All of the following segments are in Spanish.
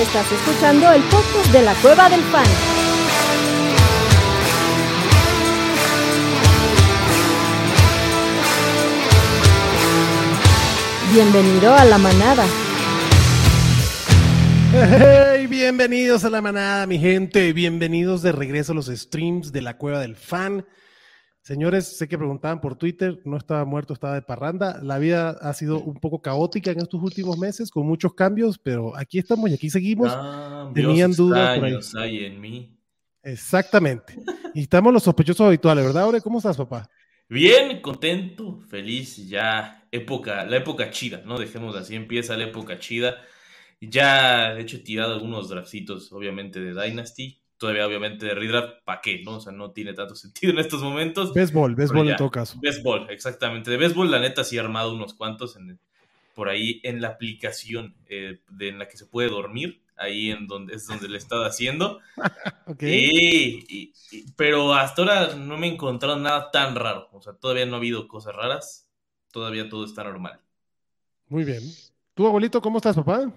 Estás escuchando el podcast de la Cueva del Fan. Bienvenido a la manada. Hey, bienvenidos a la manada, mi gente. Bienvenidos de regreso a los streams de la Cueva del Fan. Señores, sé que preguntaban por Twitter, no estaba muerto, estaba de parranda. La vida ha sido un poco caótica en estos últimos meses, con muchos cambios, pero aquí estamos y aquí seguimos. Tenían dudas por ahí. Hay en mí. Exactamente. Y estamos los sospechosos habituales, ¿verdad, Ore? ¿Cómo estás, papá? Bien, contento, feliz, ya época, la época chida, ¿no? Dejemos así, empieza la época chida. Ya he hecho tirado algunos draftitos, obviamente, de Dynasty todavía obviamente de redraft, ¿para qué? ¿no? O sea, no tiene tanto sentido en estos momentos. Béisbol, béisbol en todo caso. Béisbol, exactamente. De béisbol, la neta, sí he armado unos cuantos en, por ahí en la aplicación eh, de, en la que se puede dormir, ahí en donde es donde le he estado haciendo. okay. pero hasta ahora no me he encontrado nada tan raro. O sea, todavía no ha habido cosas raras. Todavía todo está normal. Muy bien. ¿Tú, abuelito, cómo estás, papá?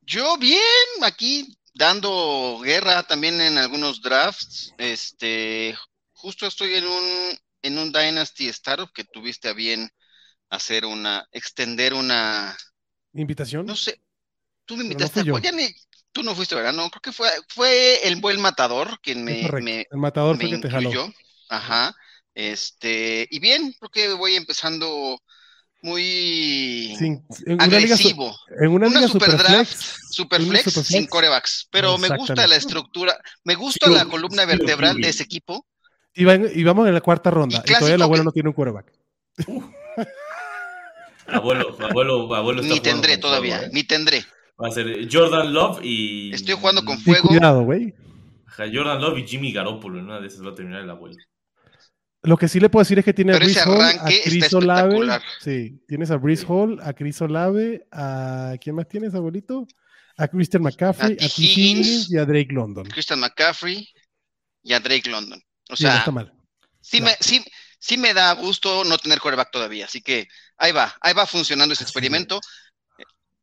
Yo bien, aquí dando guerra también en algunos drafts. Este, justo estoy en un, en un Dynasty Startup que tuviste a bien hacer una, extender una invitación. No sé, tú me invitaste. tú no fuiste, ¿verdad? No, creo que fue, fue el buen matador quien me, el matador fue que te jaló. Ajá. Este, y bien, creo que voy empezando muy agresivo. en una, liga super, draft, super flex, sin corebacks. Pero me gusta la estructura, me gusta la columna vertebral de ese equipo. Y, vamos en la cuarta ronda. Y, todavía el abuelo no tiene un coreback. abuelo, abuelo, abuelo Ni tendré todavía, ni tendré. Va a ser Jordan Love y. Estoy jugando con fuego. cuidado, güey. Jordan Love y Jimmy Garoppolo. Una de esas va a terminar el abuelo. Lo que sí le puedo decir es que tiene a Brice Hall, a Chris Olave. Sí, tienes a Brice Hall, a Chris Olave, a ¿quién más tienes, abuelito? A Christian McCaffrey, a, T. Higgins y a Drake London. Christian McCaffrey y a Drake London. O sea, está mal. Sí, me, sí, sí me da gusto no tener quarterback todavía, así que ahí va, ahí va funcionando ese experimento.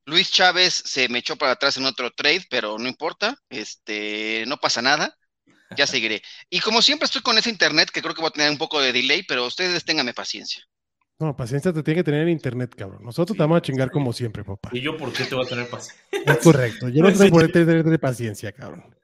Luis Chávez se me echó para atrás en otro trade, pero no importa, este, no pasa nada ya seguiré. Y como siempre estoy con ese internet, que creo que voy a tener un poco de delay, pero ustedes ténganme paciencia. No, paciencia te tiene que tener en internet, cabrón. Nosotros te vamos a chingar como siempre, papá. ¿Y yo por qué te voy a tener paciencia? Es correcto. Yo no sé por qué tener paciencia, cabrón.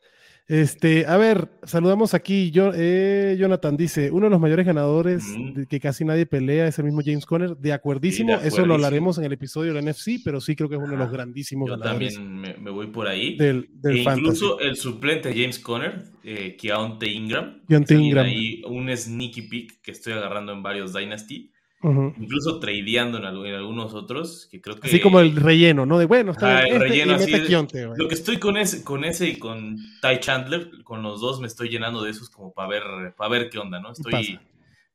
Este, a ver, saludamos aquí. Yo, eh, Jonathan dice: uno de los mayores ganadores que casi nadie pelea es el mismo James Conner. De acuerdísimo, eso lo hablaremos en el episodio del NFC, pero sí creo que es uno de los grandísimos Yo ganadores. también me, voy por ahí. Del, del e incluso el suplente James Conner, eh, Keontae Ingram. Keontae Ingram. Ahí un sneaky pick que estoy agarrando en varios Dynasty. Incluso tradeando en, algunos otros, que creo que... Así como el relleno, ¿no? De bueno, está el este relleno así. lo que estoy con ese, con ese y con Ty Chandler, con los dos me estoy llenando de esos como para ver, para ver qué onda, ¿no? Estoy,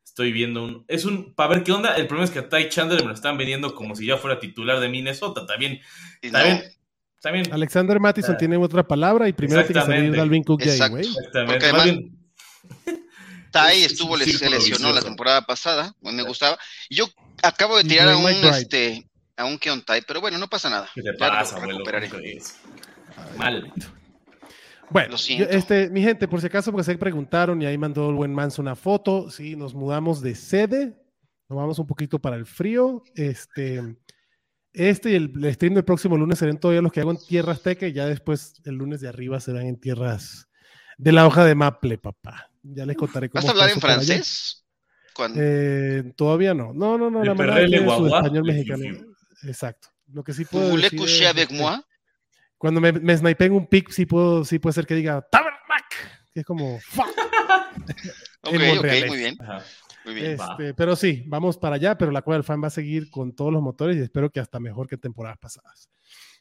estoy viendo un... Es un... Para ver qué onda, el problema es que a Ty Chandler me lo están vendiendo como si ya fuera titular de Minnesota, también... También, también, Alexander Mattison ah. tiene otra palabra y primero tiene que salir Dalvin Cook güey. Exactamente. Tai estuvo, se lesionó la temporada pasada, me gustaba. Yo acabo de tirar a un, este, a un Keon Tai, pero bueno, no pasa nada. ¿Qué te pasa, abuelo? Mal. Bueno, este, mi gente, por si acaso, porque se preguntaron y ahí mandó el buen Manso una foto, sí, nos mudamos de sede, nos vamos un poquito para el frío, este, este y el, stream del próximo lunes serán todavía los que hago en tierra azteca y ya después el lunes de arriba serán en tierras de la hoja de maple, papá. Ya les contaré cómo. ¿Vas a hablar en francés? Eh, todavía no. No, no, no. La manera de español mexicano. Exacto. Lo que sí puedo decir es, avec moi? Cuando me, me en un pick, sí, puedo, sí puede ser que diga Tabernac, que es como. ok, ok, muy bien. Muy bien. Este, pero sí, vamos para allá, pero la cual del fan va a seguir con todos los motores y espero que hasta mejor que temporadas pasadas.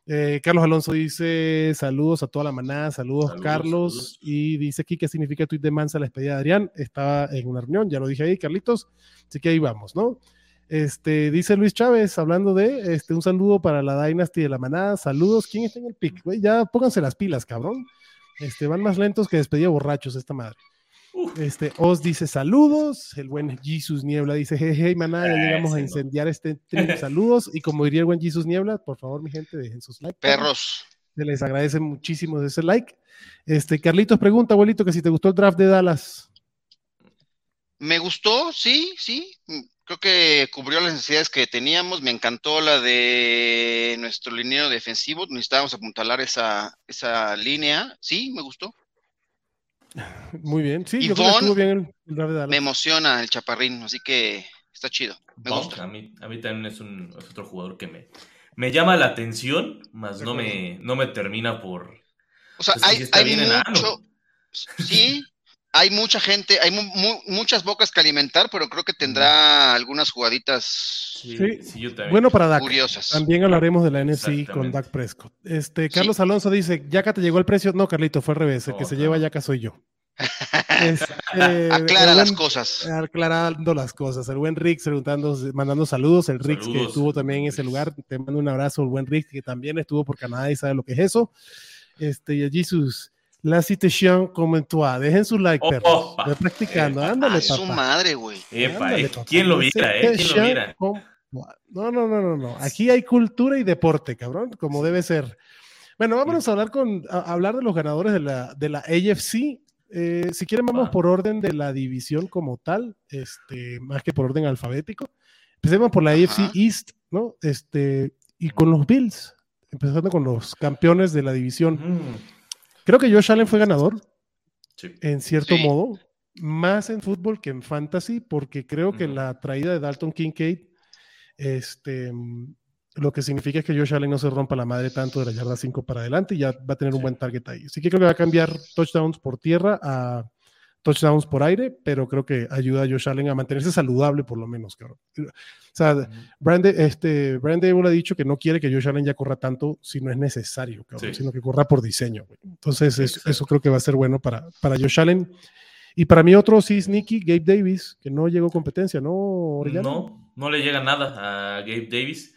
Eh, Carlos Alonso dice saludos a toda la manada, saludos, Carlos, y dice aquí qué significa tweet de Mansa la despedida de Adrián, estaba en una reunión, ya lo dije ahí, Carlitos, así que ahí vamos, ¿no? Este, dice Luis Chávez, hablando de, este, un saludo para la Dynasty de la manada, saludos, ¿quién está en el pick? Ya pónganse las pilas, cabrón, este, van más lentos que despedida borrachos esta madre. Este, Oz dice saludos. El buen Jesus Niebla dice, hey, hey, maná, ya llegamos a incendiar este stream. Saludos. Y como diría el buen Jesus Niebla, por favor, mi gente, dejen sus likes. Perros. Se les agradece muchísimo ese like. Este, Carlitos pregunta, abuelito, que si te gustó el draft de Dallas. Me gustó, sí, sí. Creo que cubrió las necesidades que teníamos. Me encantó la de nuestro linero defensivo. Necesitábamos apuntalar esa, esa línea. Sí, me gustó. Muy bien, sí, yo creo que estuvo bien el, draft de Dallas. Me emociona el chaparrín, así que está chido. Me gusta. A mí, a mí también es, un, es otro jugador que me, me llama la atención, más no me, no me termina por. O sea, pues, hay, mucho. Sí, hay mucha gente, hay muchas bocas que alimentar, pero creo que tendrá algunas jugaditas sí, bueno para Dak. Curiosas. También hablaremos de la NFC con Dak Prescott. Este, Carlos Alonso dice, ¿Yaka te llegó el precio? No, Carlito, fue al revés. El que se lleva Yaka soy yo. Este, Aclara las cosas. Aclarando las cosas. El buen Rick preguntando, mandando saludos. El Rick que estuvo también en ese lugar. Te mando un abrazo. El buen Rick que también estuvo por Canadá y sabe lo que es eso. Este, y Jesus, la citación comentó. Dejen su like, perros. practicando. Ándale, papá. su madre, güey. Eh. ¿Quién lo viera, eh? ¿Quién lo viera? No, no, no, no, no. Aquí hay cultura y deporte, cabrón, como debe ser. Bueno, vámonos a hablar con hablar de los ganadores de la, de la AFC. Eh, si quieren, vamos por orden de la división como tal, este, más que por orden alfabético. Empecemos por la AFC East, ¿no? Este, y con los Bills, empezando con los campeones de la división. Mm. Creo que Josh Allen fue ganador, en cierto modo, más en fútbol que en fantasy, porque creo que la traída de Dalton Kincaid, este, lo que significa es que Josh Allen no se rompa la madre tanto de la yarda 5 para adelante y ya va a tener un buen target ahí. Así que creo que va a cambiar touchdowns por tierra a touchdowns por aire, pero creo que ayuda a Josh Allen a mantenerse saludable por lo menos, O sea, Brandon, este, ha dicho que no quiere que Josh Allen ya corra tanto si no es necesario, sino que corra por diseño. Entonces, eso creo que va a ser bueno para, para Josh Allen. Y para mí otro sí es Nicky, Gabe Davis, que no llegó competencia, ¿no? No, no le llega nada a Gabe Davis.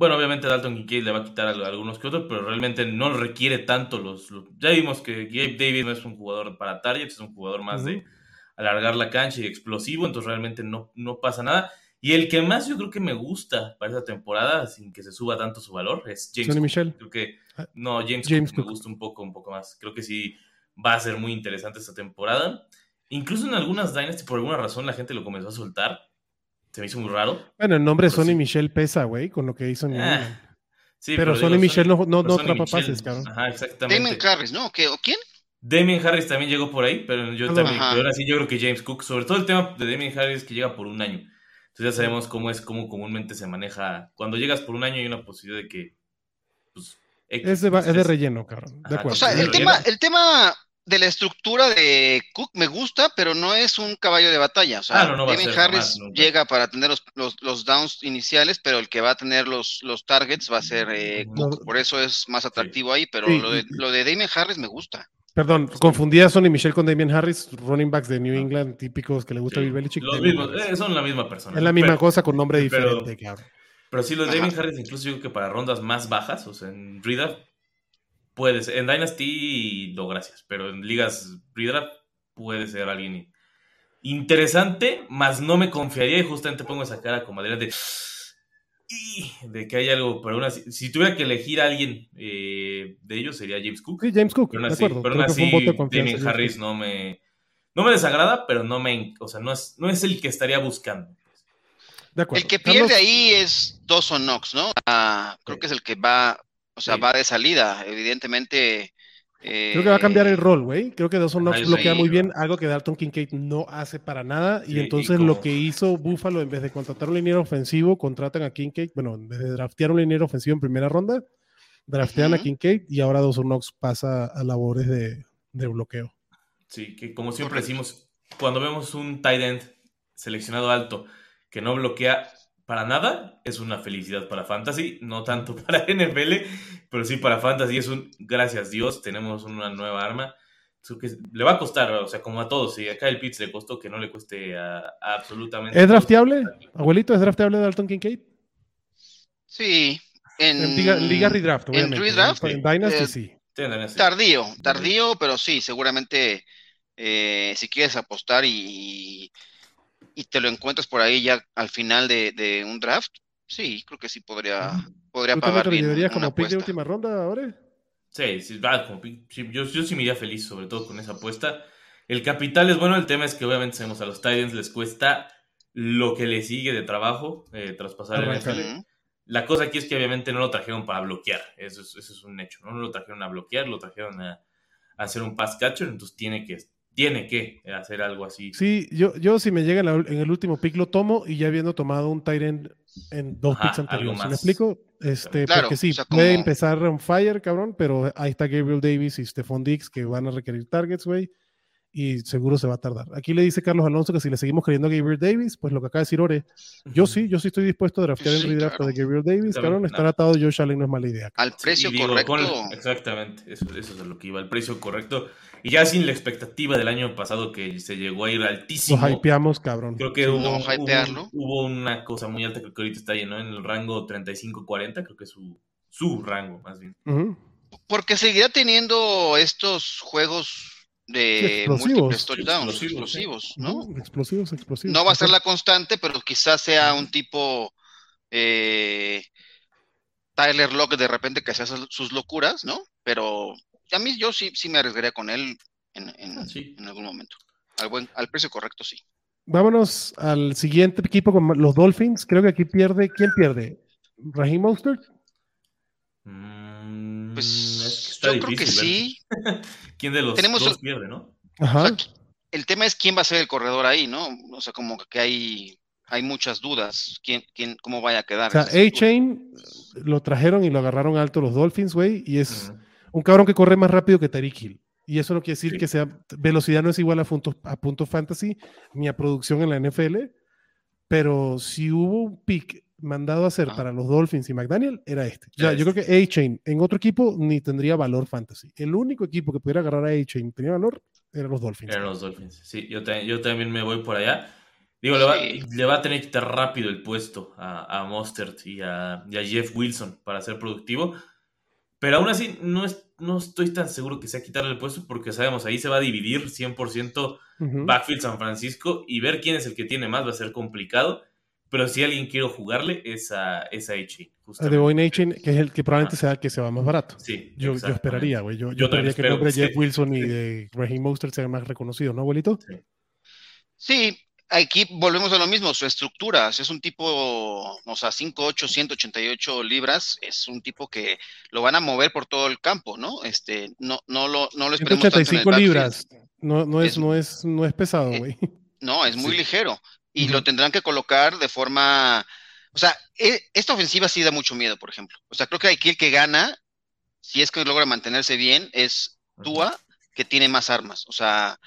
Bueno, obviamente Dalton Kincaid le va a quitar a algunos que otros, pero realmente no requiere tanto los, Ya vimos que Gabe Davis no es un jugador para targets, es un jugador más de alargar la cancha y explosivo, entonces realmente no, no pasa nada. Y el que más yo creo que me gusta para esta temporada, sin que se suba tanto su valor, es James. Michel. Creo que, ah, no, James, James Cook, me gusta un poco, un poco más. Creo que sí va a ser muy interesante esta temporada. Incluso en algunas Dynasty, por alguna razón, la gente lo comenzó a soltar. Se me hizo muy raro. Bueno, el nombre de Sonny Michel pesa, güey, con lo que hizo en ah, sí, pero, Sonny Michel no, no, no atrapa pases, cabrón. Ajá, exactamente. Damien Harris, ¿no? ¿Qué, ¿O quién? Damien Harris también llegó por ahí, pero yo también, ahora sí yo creo que James Cook, sobre todo el tema de Damien Harris que llega por un año. Entonces ya sabemos cómo es, cómo comúnmente se maneja. Cuando llegas por un año hay una posibilidad de que, pues, es, de, es de relleno, cabrón. De acuerdo. O sea, el tema, el tema de la estructura de Cook me gusta, pero no es un caballo de batalla. O sea, ah, Harris llega para tener los, downs iniciales, pero el que va a tener los, los targets va a ser eh, Cook. Por eso es más atractivo ahí, pero lo, de, lo de Damien Harris me gusta. Perdón, confundía a Sonny Michel con Damien Harris, running backs de New England, típicos que le gusta a Bill Belichick. Los mismos, eh, son la misma persona. Es la misma cosa con nombre diferente. Pero, sí, los de Damien Harris, incluso yo creo que para rondas más bajas, o sea, en Reader, Puede ser. En Dynasty, no, gracias. Pero en ligas redraft puede ser alguien interesante, más no me confiaría y justamente pongo esa cara como de, de que hay algo, pero una, si tuviera que elegir a alguien eh, de ellos sería James Cook. Sí, James Cook, pero aún así, pero así Harris no me, no me desagrada, pero no me, o sea, no es, no es el que estaría buscando. De acuerdo. El que pierde ahí es Dawson Knox, ¿no? Ah, creo que es el que va o sea, va de salida, evidentemente. Creo que va a cambiar el eh, rol, güey. Creo que Dawson Knox bloquea muy bien, algo que Dalton Kincaid no hace para nada. y entonces lo que hizo Buffalo, en vez de contratar un liniero ofensivo, contratan a Kincaid. Bueno, en vez de draftear un liniero ofensivo en primera ronda, draftean a Kincaid y ahora Dawson Knox pasa a labores de, de bloqueo. Sí, que como siempre decimos, cuando vemos un tight end seleccionado alto que no bloquea, para nada, es una felicidad para Fantasy, no tanto para NFL, pero sí para Fantasy es un, gracias Dios, tenemos una nueva arma. Que le va a costar, o sea, como a todos, si acá el Pitts le costó, que no le cueste absolutamente. ¿Es drafteable? Abuelito, ¿es drafteable Dalton Kincaid? Sí. En, Liga, Redraft, obviamente. En Redraft. En Dynasty, sí. Tardío, tardío, pero sí, seguramente eh, si quieres apostar y, y te lo encuentras por ahí ya al final de, un draft, sí, creo que sí podría, podría pagar bien. como pick de última ronda ahora? Sí, sí, yo, yo sí me iría feliz, sobre todo con esa apuesta. El capital es bueno, el tema es que obviamente sabemos a los Titans les cuesta lo que le sigue de trabajo eh, traspasar el NFL. La cosa aquí es que obviamente no lo trajeron para bloquear, eso es, eso es un hecho, ¿no? No lo trajeron a bloquear, lo trajeron a, hacer un pass catcher, entonces tiene que, tiene que hacer algo así. Sí, yo, yo si me llega en, el último pick lo tomo y ya habiendo tomado un end en dos picks anteriores. ¿Me explico? Este, porque sí, puede empezar on fire, cabrón, pero ahí está Gabriel Davis y Stephon Dix que van a requerir targets, güey y seguro se va a tardar. Aquí le dice Carlos Alonso que si le seguimos creyendo a Gabriel Davis, pues lo que acaba de decir Ore, yo sí, yo sí estoy dispuesto a draftear el redraft de Gabriel Davis, cabrón, estar atado a Josh Allen no es mala idea. Al precio correcto. exactamente, eso, eso, es lo que iba, al precio correcto. Y ya sin la expectativa del año pasado que se llegó a ir altísimo. Lo hypeamos, cabrón. Creo que hubo, una cosa muy alta, que ahorita está lleno en el rango 35-40, creo que es su, su rango más bien. Porque seguirá teniendo estos juegos de múltiples touchdowns explosivos, ¿no? Explosivos, explosivos. No va a ser la constante, pero quizás sea un tipo eh, Tyler Locke de repente que se hace sus locuras, ¿no? Pero a mí yo sí, sí me arriesgaría con él en, ah, en, algún momento. Al, buen, al precio correcto, sí. Vámonos al siguiente equipo con los Dolphins. Creo que aquí pierde. ¿Quién pierde? ¿Raheem Mostert? Mm, pues yo creo que sí. ¿Quién de los dos pierde, no? el tema es quién va a ser el corredor ahí, ¿no? O sea, como que hay, hay muchas dudas. ¿Quién, quién, ¿Cómo vaya a quedar? O sea, A-Chain lo trajeron y lo agarraron alto los Dolphins, güey, y es un cabrón que corre más rápido que Tariq Hill. Y eso no quiere decir que sea velocidad no es igual a puntos a punto fantasy ni a producción en la NFL, pero si hubo un pick mandado a hacer para los Dolphins y McDaniel era este. Ya, yo creo que A-Chain en otro equipo ni tendría valor fantasy. El único equipo que pudiera agarrar a A-Chain tenía valor eran los Dolphins. Eran los Dolphins, sí. Yo, yo también me voy por allá. Digo, le, va, le, va, a tener que quitar rápido el puesto a, a Mostert y a, Jeff Wilson para ser productivo. Pero aún así, no, es, no estoy tan seguro que sea quitarle el puesto porque sabemos, ahí se va a dividir 100% backfield San Francisco y ver quién es el que tiene más va a ser complicado. Pero si alguien quiere jugarle, es a, es a De Boyne que es el que probablemente sea el que se va más barato. Sí, yo, yo esperaría, güey. Yo, yo, esperaría que el nombre de Jeff Wilson y de Raheem Mostert sea más reconocido, ¿no, abuelito? Sí. sí. Aquí volvemos a lo mismo, su estructura, es un tipo, o sea, 5'8", 188 libras, es un tipo que lo van a mover por todo el campo, ¿no? Este, no, no lo, no lo esperemos 185 libras, no, no, es, no, es, no es pesado, eh, güey. no, es muy ligero y lo tendrán que colocar de forma, o sea, e, esta ofensiva sí da mucho miedo, por ejemplo. O sea, creo que aquí el que gana, si es que logra mantenerse bien, es Tua, que tiene más armas. O sea,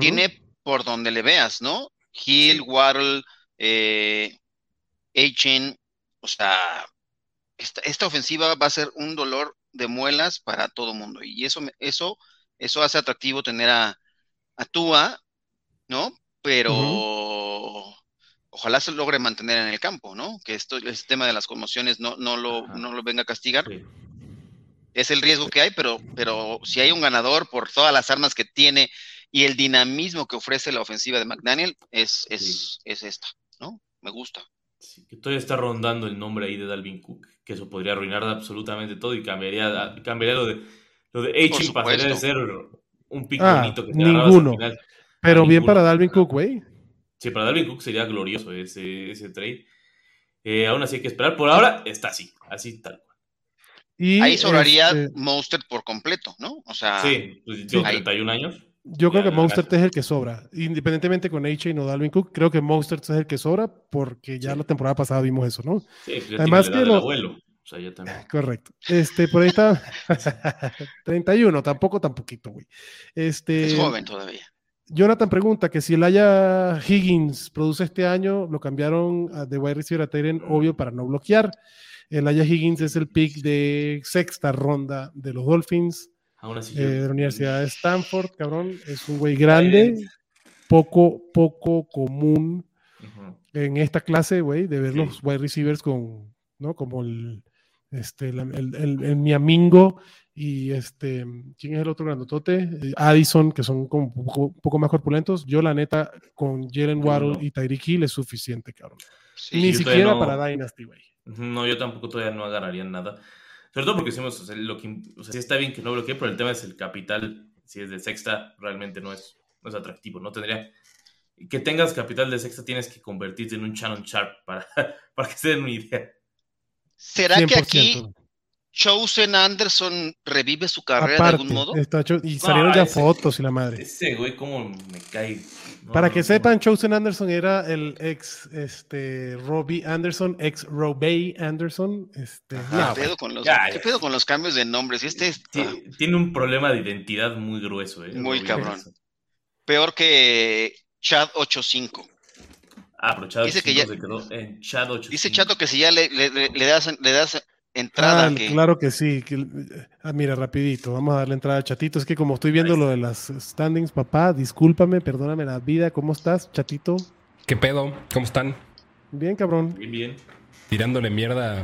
tiene por donde le veas, ¿no? Hill, Waddle, eh, o sea, esta, esta, ofensiva va a ser un dolor de muelas para todo mundo. Y eso, eso, eso hace atractivo tener a, a Tua, ¿no? Pero ojalá se logre mantener en el campo, ¿no? Que esto, el tema de las conmociones no, no, lo, no lo venga a castigar. Es el riesgo que hay, pero, pero si hay un ganador por todas las armas que tiene y el dinamismo que ofrece la ofensiva de McDaniel, es, es, es esta, ¿no? Me gusta. Sí, que todavía está rondando el nombre ahí de Dalvin Cook, que eso podría arruinar absolutamente todo y cambiaría, cambiaría lo de lo de H pasaría de ser un pick ah, bonito que te ninguno. Al final. Pero bien para Dalvin Cook, güey. Sí, para Dalvin Cook sería glorioso ese, ese trade. Eh, aún así hay que esperar. Por ahora está así, así tal cual. Y Ahí sobraría este... por completo, ¿no? O sea, sí, pues, 31 años. Yo creo que Monster es el que sobra. Independientemente con h y o Dalvin Cook, creo que Monster es el que sobra porque ya la temporada pasada vimos eso, ¿no? Sí, pues Además que lo... abuelo. O sea, ya también. Correcto. Este, por ahí está 31, tampoco tan poquito, güey. Este, es joven todavía. Jonathan pregunta que si el Aya Higgins produce este año, lo cambiaron de wide receiver a Tyren, obvio, para no bloquear. El Aya Higgins es el pick de sexta ronda de los Dolphins, eh, de la Universidad de Stanford, cabrón. Es un güey grande, poco, poco común en esta clase, güey, de ver los wide receivers con, ¿no? Como el, este, el, el, el Miamingo y este, ¿quién es el otro grandotote? Addison, que son como un poco, más corpulentos. Yo, la neta, con Jalen Waddle y Tyreek Hill es suficiente, cabrón. Ni siquiera para Dynasty, güey. No, yo tampoco todavía no agarraría nada. Sobre todo porque decimos, o sea, lo que, o sea, sí está bien que no bloquee, pero el tema es el capital. Si es de sexta, realmente no es, no es atractivo. No tendría. Que tengas capital de sexta, tienes que convertirte en un Shannon Sharp para, para que se den una idea. ¿Será que aquí 100%. Chosen Anderson revive su carrera de Aparte, algún modo? está y salieron ya ese- fotos y la madre. Ese güey, cómo me cae. No, Para no, que no. sepan, Chosen Anderson era el ex este, Robbie Anderson, ex Robey Anderson. Este, Ajá, ¿Qué, no, pedo con los, Ya, ¿Qué ya. pedo con los cambios de nombres? Y este es ah, Ti- Tiene un problema de identidad muy grueso, ¿eh? Muy Robbie cabrón. Anderson. peor que Chad 85. Ah, pero Chad Dice que 85 ya- se quedó en Chad 85. Dice Chato que si ya le, le- le- le das, le das entrada, Ah, que Claro que sí. que- ah, mira, rapidito, vamos a darle entrada a Chatito. Es que como estoy viendo lo de las standings, papá, discúlpame, perdóname la vida. ¿Cómo estás, Chatito? ¿Qué pedo? ¿Cómo están? Bien, cabrón. Bien, bien. Tirándole mierda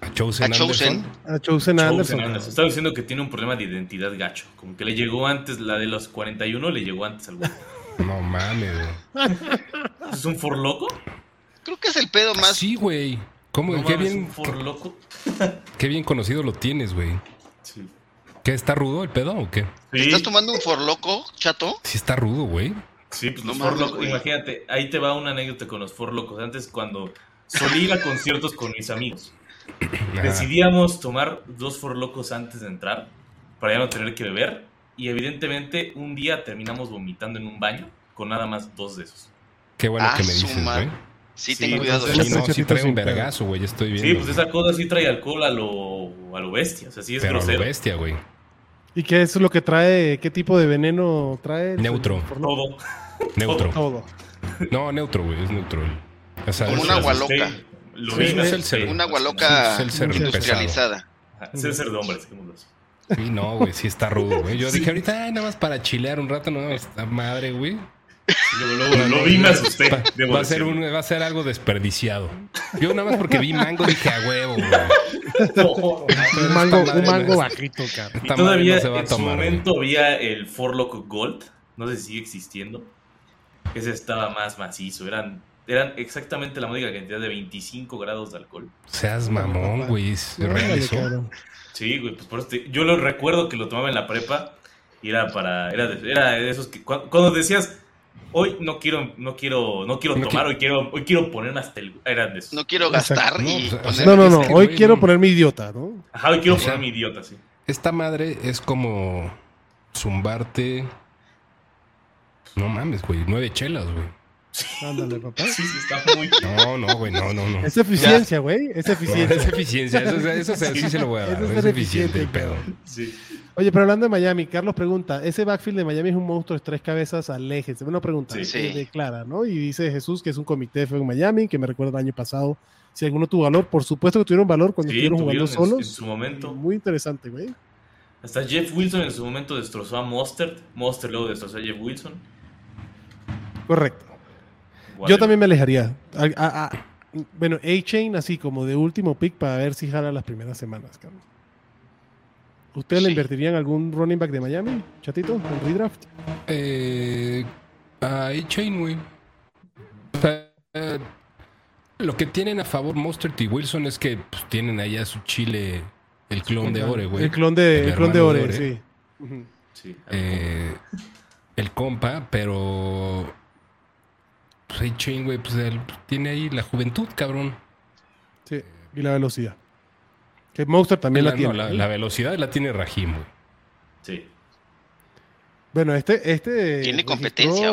a Chosen a Chosen. Anderson. A Chosen Chosen Anderson. Anderson. Estaba diciendo que tiene un problema de identidad gacho. Como que le llegó antes, la de los 41 le llegó antes al güey. No mames. ¿Es un forloco? Creo que es el pedo más. Sí, güey. ¿Cómo? No qué, mames, bien, qué bien conocido lo tienes, güey. Sí. ¿Qué está rudo el pedo o qué? Sí, ¿Estás tomando un forloco, Chato? Sí está rudo, güey. sí, pues No los forlocos. güey. Imagínate, ahí te va una anécdota con los forlocos. Antes, cuando solía ir a conciertos con mis amigos, decidíamos tomar dos forlocos antes de entrar para ya no tener que beber. Y evidentemente, un día terminamos vomitando en un baño con nada más dos de esos. Qué bueno Ah, que me dices, güey. Sí, Sí, ten cuidado. entonces- Sí, no, sí trae un vergazo, güey. Estoy viendo. Sí, pues esa cosa sí trae alcohol a lo, a lo bestia. O sea, sí es Pero a lo grosero. bestia, güey. ¿Y qué es lo que trae? ¿Qué tipo de veneno trae? Neutro. Por Todo. Neutro. Todo. No, neutro, güey. Es neutro. O sea, Como es- un agua loca. Lo Sí, mismo es el ser- Un agua loca Sí, es el ser industrializada. Es el ser de hombres. Sí, no, güey. Sí está rudo, güey. Yo dije ahorita, ay, nada más para chilear un rato. No, esta madre, güey. Lo vi me asusté. Va, a ser un, va a ser algo desperdiciado. Yo nada más porque vi mango dije a huevo, güey. Un mango, un mango no- bajito, cabrón. Y todavía madre no se va a en su güey. momento había el Four Loco Gold. No sé si sigue existiendo. Ese estaba más macizo. Eran, eran exactamente la módica cantidad de 25 grados de alcohol. Seas mamón, güey. Cabrón. Sí, güey, pues por yo lo recuerdo que lo tomaba en la prepa y era para era de, era de esos que cu- cuando, decías hoy no quiero no quiero no quiero No tomar, qui- hoy quiero hoy quiero ponerme hasta el eran de esos. No quiero gastar No, y o poner- sea, No, no, Hoy quiero no. ponerme idiota, ¿no? Ajá, hoy quiero O sea, ponerme idiota, sí. Esta madre es como zumbarte. No mames, güey. Nueve chelas, güey. Ándale, papá. Sí, sí, está muy No, no, güey. No, no, no. Es eficiencia, güey. Es No, eficiencia. es eficiencia. Eso, eso, sí se lo voy a dar. Eso es Es eficiente el pedo. sí. Oye, pero hablando de Miami, Carlos pregunta, ese backfield de Miami es un monstruo de tres cabezas, aléjense. Una pregunta, Sí. eh, Sí. de Clara, ¿no? Y dice Jesús que es un comité de fue en Miami, que me recuerda el año pasado. Si alguno tuvo valor, por supuesto que tuvieron valor cuando Sí, estuvieron jugando tuvieron en- solos. en su momento. Muy interesante, güey. Hasta Jeff Wilson en su momento destrozó a Mostert, Mostert luego destrozó a Jeff Wilson. Correcto. Yo también me alejaría. A- a- a- bueno, A-Chain así como de último pick para ver si jala las primeras semanas, cabrón. ¿Ustedes le Sí. invertirían algún running back de Miami, chatito, en redraft? Eh, a A-Chain, güey. O sea, eh, lo que tienen a favor Mostert y Wilson es que pues, tienen allá su chile, el clon de Ore, güey. El clon de, El el clon de Ore, Ore. Sí, Eh, el compa, pero. Pues A-Chain, güey, pues él tiene ahí la juventud, cabrón. Sí, y la velocidad. Que Monster también la, tiene. la, la velocidad la tiene Rahim, güey. sí. Bueno, este, este. Tiene competencia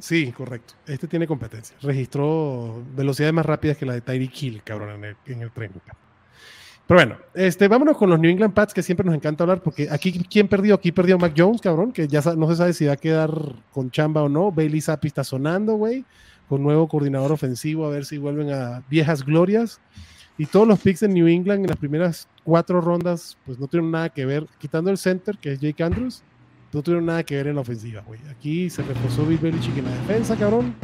Sí, correcto. Este tiene competencia. Registró velocidades más rápidas que la de Tyreek Hill, cabrón, en el, en el camp. Pero bueno, este, vámonos con los New England Pats, que siempre nos encanta hablar, porque aquí, ¿quién perdió? Aquí perdió Mac Jones, cabrón, que ya no se sabe si va a quedar con chamba o no. Bailey Zappi está sonando, güey, con nuevo coordinador ofensivo, a ver si vuelven a viejas glorias. Y todos los picks de New England en las primeras cuatro rondas, pues no tuvieron nada que ver, quitando el center, que es Jake Andrews, no tuvieron nada que ver en la ofensiva, güey. Aquí se reforzó Bill Belichick en la defensa, cabrón.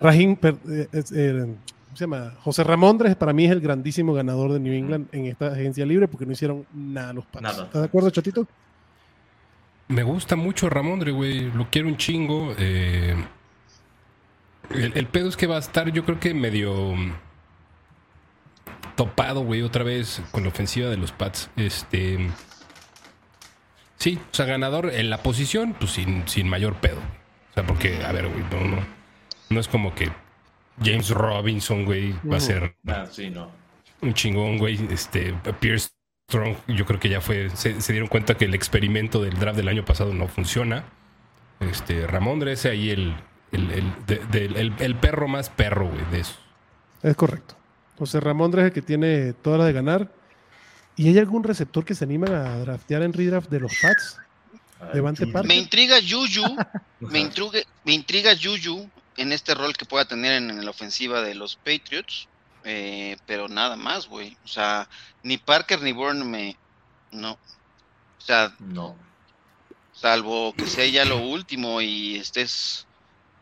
Rahim, per- eh, eh, ¿cómo se llama? José Ramondres para mí es el grandísimo ganador de New England en esta agencia libre porque no hicieron nada los Pats. Nada. ¿Estás de acuerdo, Chatito? Me gusta mucho Ramondre, güey. Lo quiero un chingo. eh, el, el pedo es que va a estar, yo creo que medio. topado, güey, otra vez con la ofensiva de los Pats. Este. Sí, o sea, ganador en la posición, pues sin, sin mayor pedo. O sea, porque, a ver, güey, no, no, no es como que James Robinson, güey, va a ser Ah, sí, no. un chingón, güey. Este, Pierce Strong, yo creo que ya fue, se, se dieron cuenta que el experimento del draft del año pasado no funciona. Este, Ramondre ese ahí el, el, el, de- el- el perro más perro, güey, de eso. Es correcto. José Ramón es el que tiene toda la de ganar. ¿Y hay algún receptor que se anima a draftear en redraft de los Pats? Ay, Devante Juju. Parker. Me intriga Yuyu, me Ajá. intriga, me intriga Yuyu en este rol que pueda tener en, en la ofensiva de los Patriots, eh, pero nada más, güey. O sea, ni Parker ni Bourne me... No. O sea, No. salvo que sea ya lo último y estés...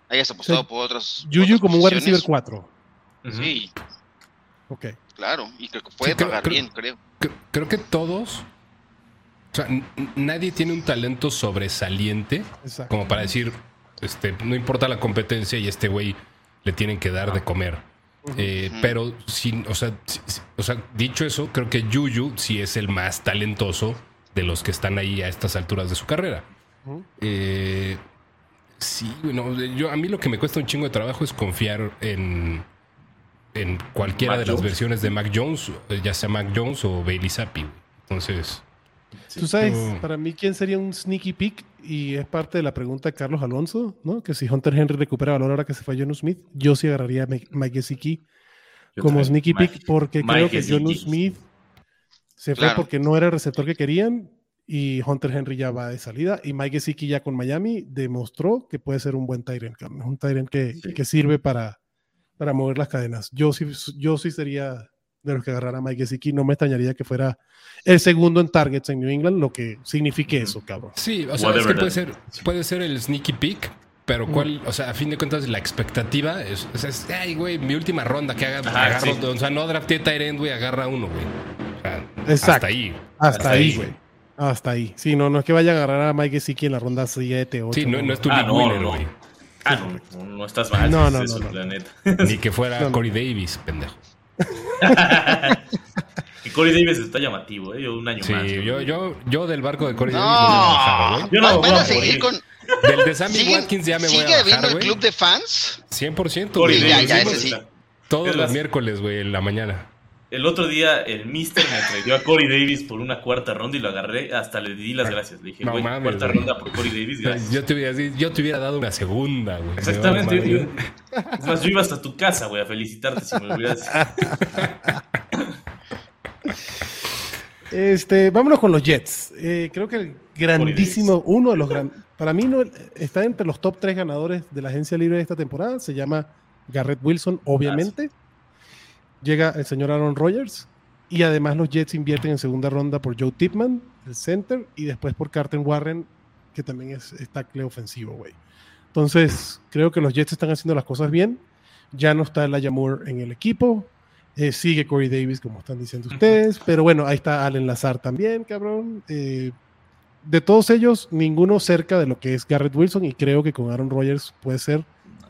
Hayas apostado por otras... Yuyu otras como un wide receiver posiciones. 4. Ujú. Sí, Ok. claro, y creo que puede Sí, creo- pagar creo- bien, creo. Cre- Creo que todos, o sea, nadie tiene un talento sobresaliente Exacto. como para decir, este, no importa la competencia y este güey le tienen que dar de comer. Eh. Pero, sin, o, sea, o dicho eso, creo que Yuyu sí es el más talentoso de los que están ahí a estas alturas de su carrera. Eh, sí, bueno, yo, a mí lo que me cuesta un chingo de trabajo es confiar en, en cualquiera Mac de las versiones de Mac Jones, eh, ya sea Mac Jones o Bailey Zappi. güey. Entonces, Tú sabes, para mí, ¿quién sería un sneaky pick? Y es parte de la pregunta de Carlos Alonso, ¿no? Que si Hunter Henry recupera valor ahora que se fue Jonu Smith, yo sí agarraría a Mike Gesicki como también. sneaky Mike- pick porque Mike creo que. Jonu Smith se fue Claro. porque no era el receptor que querían y Hunter Henry ya va de salida y Mike Gesicki ya con Miami demostró que puede ser un buen Tyrant, un Tyrant que, Sí. que sirve para, para mover las cadenas. Yo sí, yo sí sería de los que agarrara a Mike Gesicki, no me extrañaría que fuera el segundo en targets en New England, lo que signifique eso, cabrón. sí, o sea, es que puede ser, puede ser el sneaky pick. Pero cuál, o sea, a fin de cuentas, la expectativa es, o sea, es, ay, güey, mi última ronda que haga, Ajá, agarro, sí. o sea, no drafté Tyrant, güey, agarra uno, güey. O sea, Exacto. hasta ahí. Hasta, Hasta ahí, güey. Hasta ahí. Sí, no, no es que vaya a agarrar a Mike Gesicki en la ronda 7, 8. Sí, no, no es tu Ah, league no, winner, no. güey. Ah, no, no, no estás mal. No, no, no. Ni que fuera No, no. Corey Davis, pendejo. Y Corey Davis está llamativo, ¿eh? Yo un año Sí, más. yo, yo, yo del barco de Corey No. Davis no me voy a bajar, güey. Yo no ¿Van- me voy a seguir morir. con... Del de Sammy ¿Sigue, Watkins ya me voy a ¿Sigue bajar, habiendo el club de fans? 100%, Corey ya, Davis, ya, sí, ese sí. Todos Es los miércoles, güey, en la mañana. El otro día el Mister me trayó a Corey Davis por una cuarta ronda y lo agarré, hasta le di las gracias. Le dije, No güey, mames, cuarta güey. ronda por Corey Davis, gracias. Yo te, hubiera, yo te hubiera dado una segunda, güey. Exactamente. Yo- es más, yo iba hasta tu casa, güey, a felicitarte si me hubieras. Este, vámonos con los Jets. Eh, creo que el grandísimo, uno de los gran, para mí no, está entre los top tres ganadores de la agencia libre de esta temporada. Se llama Garrett Wilson, obviamente. Llega el señor Aaron Rodgers. Y además los Jets invierten en segunda ronda por Joe Tipman, el center, y después por Carter Warren, que también es, es tackle ofensivo, güey. Entonces, creo que los Jets están haciendo las cosas bien. Ya no está Elijah Moore en el equipo. Eh, sigue Corey Davis, como están diciendo ustedes. Pero bueno, ahí está Allen Lazar también, cabrón. Eh, de todos ellos, ninguno cerca de lo que es Garrett Wilson. Y creo que con Aaron Rodgers puede ser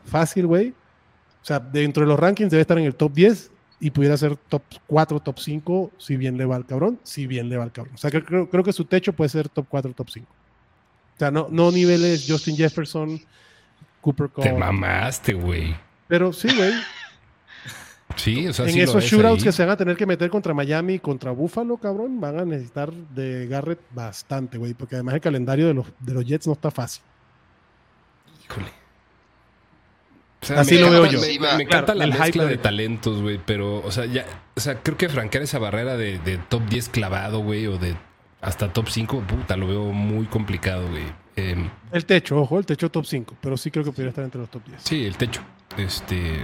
fácil, güey. O sea, dentro de los rankings debe estar en el top 10 y pudiera ser top 4, top 5, si bien le va al cabrón. Si bien le va al cabrón. O sea, que creo, creo que su techo puede ser top 4, top 5. O sea, no, no niveles Justin Jefferson, Cooper Te Cup. mamaste, güey. Pero sí, güey. Sí, o sea, en sí esos shootouts que se van a tener que meter contra Miami y contra Buffalo, cabrón, van a necesitar de Garrett bastante, güey, porque además el calendario de los, de los Jets no está fácil. Híjole. O sea, Así me lo veo encanta- yo. Me, me Claro, encanta la mezcla de talentos, güey, pero, o sea, ya, o sea, creo que franquear esa barrera de, de top 10 clavado, güey, o de hasta top 5, puta, lo veo muy complicado, güey. Em, El techo, ojo, el techo top 5, pero sí creo que podría estar entre los top 10. sí, el techo. Este,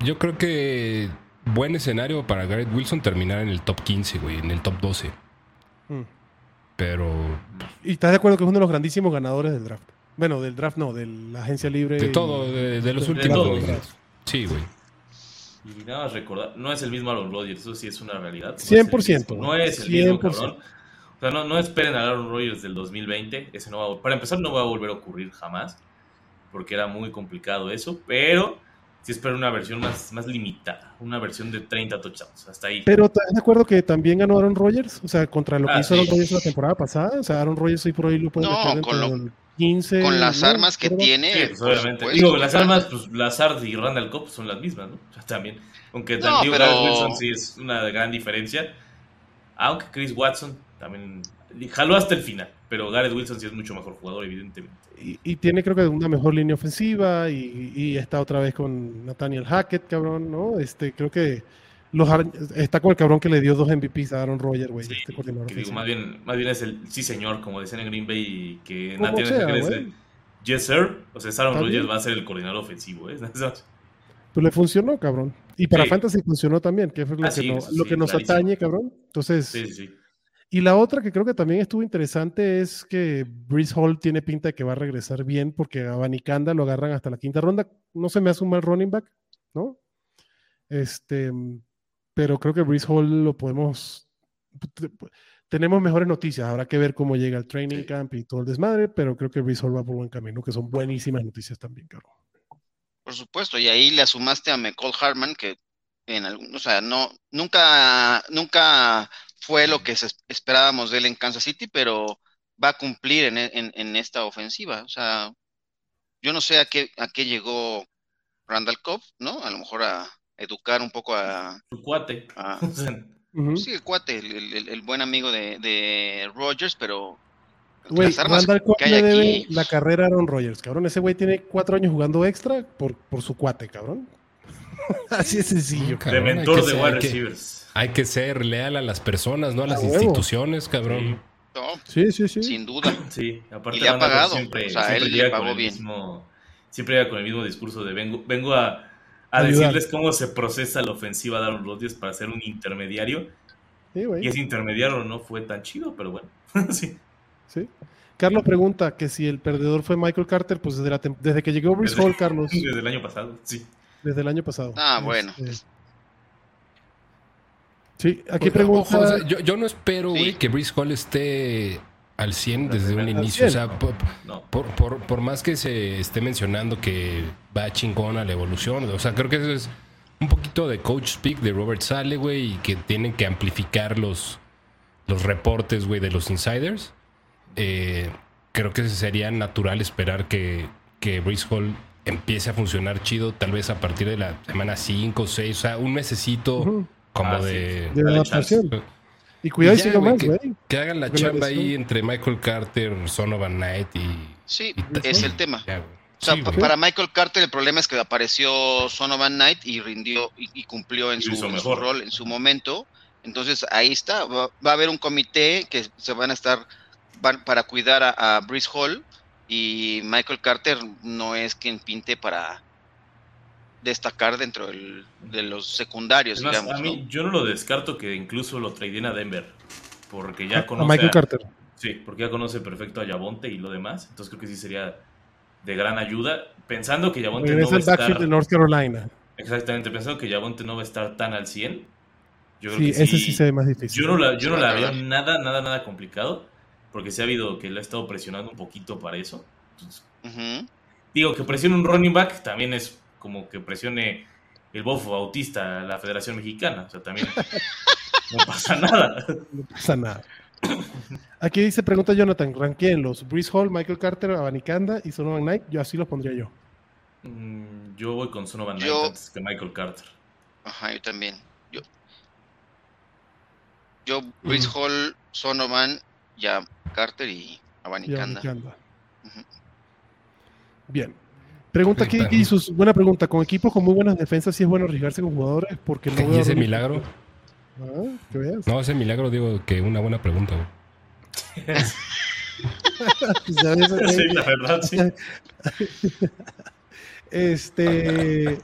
yo creo que buen escenario para Garrett Wilson terminar en el top 15, güey, en el top 12. Mm. Pero ¿Y estás de acuerdo que es uno de los grandísimos ganadores del draft? Bueno, del draft no, de la agencia libre. de y- todo, de, de los de últimos. todo. Sí, güey. Y nada más recordar, no es el mismo Aaron Rodgers, eso sí es una realidad. No es el 100%, mismo, No es el mismo, 100%. cabrón. O sea, no, no esperen a Aaron Rodgers del 2020. Ese no va a- para empezar, no va a volver a ocurrir jamás. Porque era muy complicado eso. Pero sí espero una versión más, más limitada, una versión de 30 touchdowns, hasta ahí. Pero ¿estás de acuerdo que también ganó Aaron Rodgers? O sea, contra lo que Ah, hizo sí. Aaron Rodgers la temporada pasada. O sea, Aaron Rodgers ahí por ahí lo puede No, meter con dentro lo- del 15. Con las ¿no? armas que tiene. Sí, pues, obviamente. Digo, las armas, pues Lazard y Randall Cobb son las mismas, ¿no? O sea, también. Aunque No, también pero- Wilson sí es una gran diferencia. Aunque Chris Watson también jaló hasta el final. Pero Garrett Wilson sí es mucho mejor jugador, evidentemente. Y, y tiene creo que una mejor línea ofensiva y, y está otra vez con Nathaniel Hackett, cabrón, ¿no? Este, creo que los está con el cabrón que le dio dos MVPs a Aaron Rodgers, güey, Sí, este coordinador digo, más bien, más bien es el sí señor, como decían en Green Bay, y que güey. el yes sir. O sea, Aaron Rodgers va a ser el coordinador ofensivo, ¿eh? Pues le funcionó, cabrón. Y para Sí. Fantasy funcionó también, que es lo Ah, que, sí, no- eso lo sí, que nos clarísimo. atañe, cabrón. Entonces, Sí, sí, sí. y la otra que creo que también estuvo interesante es que Breeze Hall tiene pinta de que va a regresar bien porque a Vanicanda lo agarran hasta la quinta ronda. No se me hace un mal running back, ¿no? Este, pero creo que Breeze Hall lo podemos. Tenemos mejores noticias. Habrá que ver cómo llega el training camp y todo el desmadre, pero creo que Breeze Hall va por buen camino, que son buenísimas noticias también, cabrón. Por supuesto, y ahí le asumaste a McCall Hartman, que en algún, o sea, no, nunca, nunca fue lo que esperábamos de él en Kansas City, pero va a cumplir en, en- en esta ofensiva. O sea, yo no sé a qué, a qué llegó Randall Cobb, ¿no? A lo mejor a educar un poco a, Su cuate. a- sí, el cuate, el, el- el buen amigo de, de Rodgers, pero Güey, Randall Cobb que hay le debe aquí, la carrera a Aaron Rodgers, cabrón. Ese güey tiene cuatro años jugando extra por, por su cuate, cabrón. Así es sencillo. Cabrón, de hay mentor que de ser- wide hay que- receivers. Hay que ser leal a las personas, no a las A huevo. instituciones, cabrón. no, Sí, sí, sí. sin duda. Sí, aparte Y le ha pagado, Siempre, o sea, siempre él le pagó con el bien. mismo, siempre llega con el mismo discurso de vengo, vengo a, a Ayudar. decirles cómo se procesa la ofensiva de Aaron Rodgers para ser un intermediario. Sí. Y ese intermediario no fue tan chido, pero bueno. sí. Sí. Carlos pregunta que si el perdedor fue Michael Carter, pues desde, la desde que llegó Brice Hall, Carlos, Desde el año pasado, sí. desde el año pasado. Ah, bueno. Este, sí, aquí Ojo, pregunta. o sea, yo, yo no espero, Sí. güey, que Brice Hall esté al 100 desde un inicio. O 100. sea, No. por, por- por más que se esté mencionando que va chingón a la evolución, o sea, creo que eso es un poquito de coach speak de Robert Sale, güey, y que tienen que amplificar los, los reportes, güey, de los insiders. Eh, creo que sería natural esperar que, que Brice Hall empiece a funcionar chido, tal vez a partir de la semana 5 o 6, o sea, un mesecito como Ah, sí. de... de adaptación. Y cuidado y Ya, más, güey. Que hagan la chamba ahí entre Michael Carter, Sonovan Knight y. Sí, y- es y- el tema. ya, güey. O sea, Sí, pa- güey. para Michael Carter el problema es que apareció Sonovan Knight y rindió y, y cumplió en Y su, su mejor. rol en su momento. Entonces ahí está. Va, va a haber un comité que se van a estar van- para cuidar a, a Brice Hall y Michael Carter no es quien pinte para destacar dentro del- de los secundarios, Es más, digamos. a mí, ¿no? yo no lo descarto que incluso lo traiden a Denver. Porque ya A conoce. Michael a- Carter. Sí, porque ya conoce perfecto a Yabonte y lo demás. Entonces creo que sí sería de gran ayuda. Pensando que Yabonte no va a estar. de North Carolina. Exactamente, pensando que Yabonte no va a estar tan al 100. Yo creo Sí, que ese sí se ve más difícil. Yo no la, yo no Sí, la veo nada, nada, nada complicado. Porque se ha habido que lo ha estado presionando un poquito para eso. Entonces, Ujú. digo, que presione un running back también es como que presione el bofo bautista a la Federación Mexicana. O sea, también no pasa nada. No pasa nada. Aquí dice, pregunta Jonathan, ranqueen los Breeze Hall, Michael Carter, Abanicanda y Sonovan Knight. Yo así los pondría yo. Mm, Yo voy con Sonovan Knight Yo- antes que Michael Carter. Ajá, yo también. Yo, yo Brice Hall, Sonovan, ya Carter y Y Abanicanda. Bien. Pregunta aquí. Jesus, buena pregunta. Con equipos con muy buenas defensas, sí es bueno arriesgarse con jugadores porque no ¿Y veo ese running- milagro? Ah, que veas. No, ese milagro, digo que una buena pregunta, güey. ¿Sabes? Sí, la verdad, sí. Este.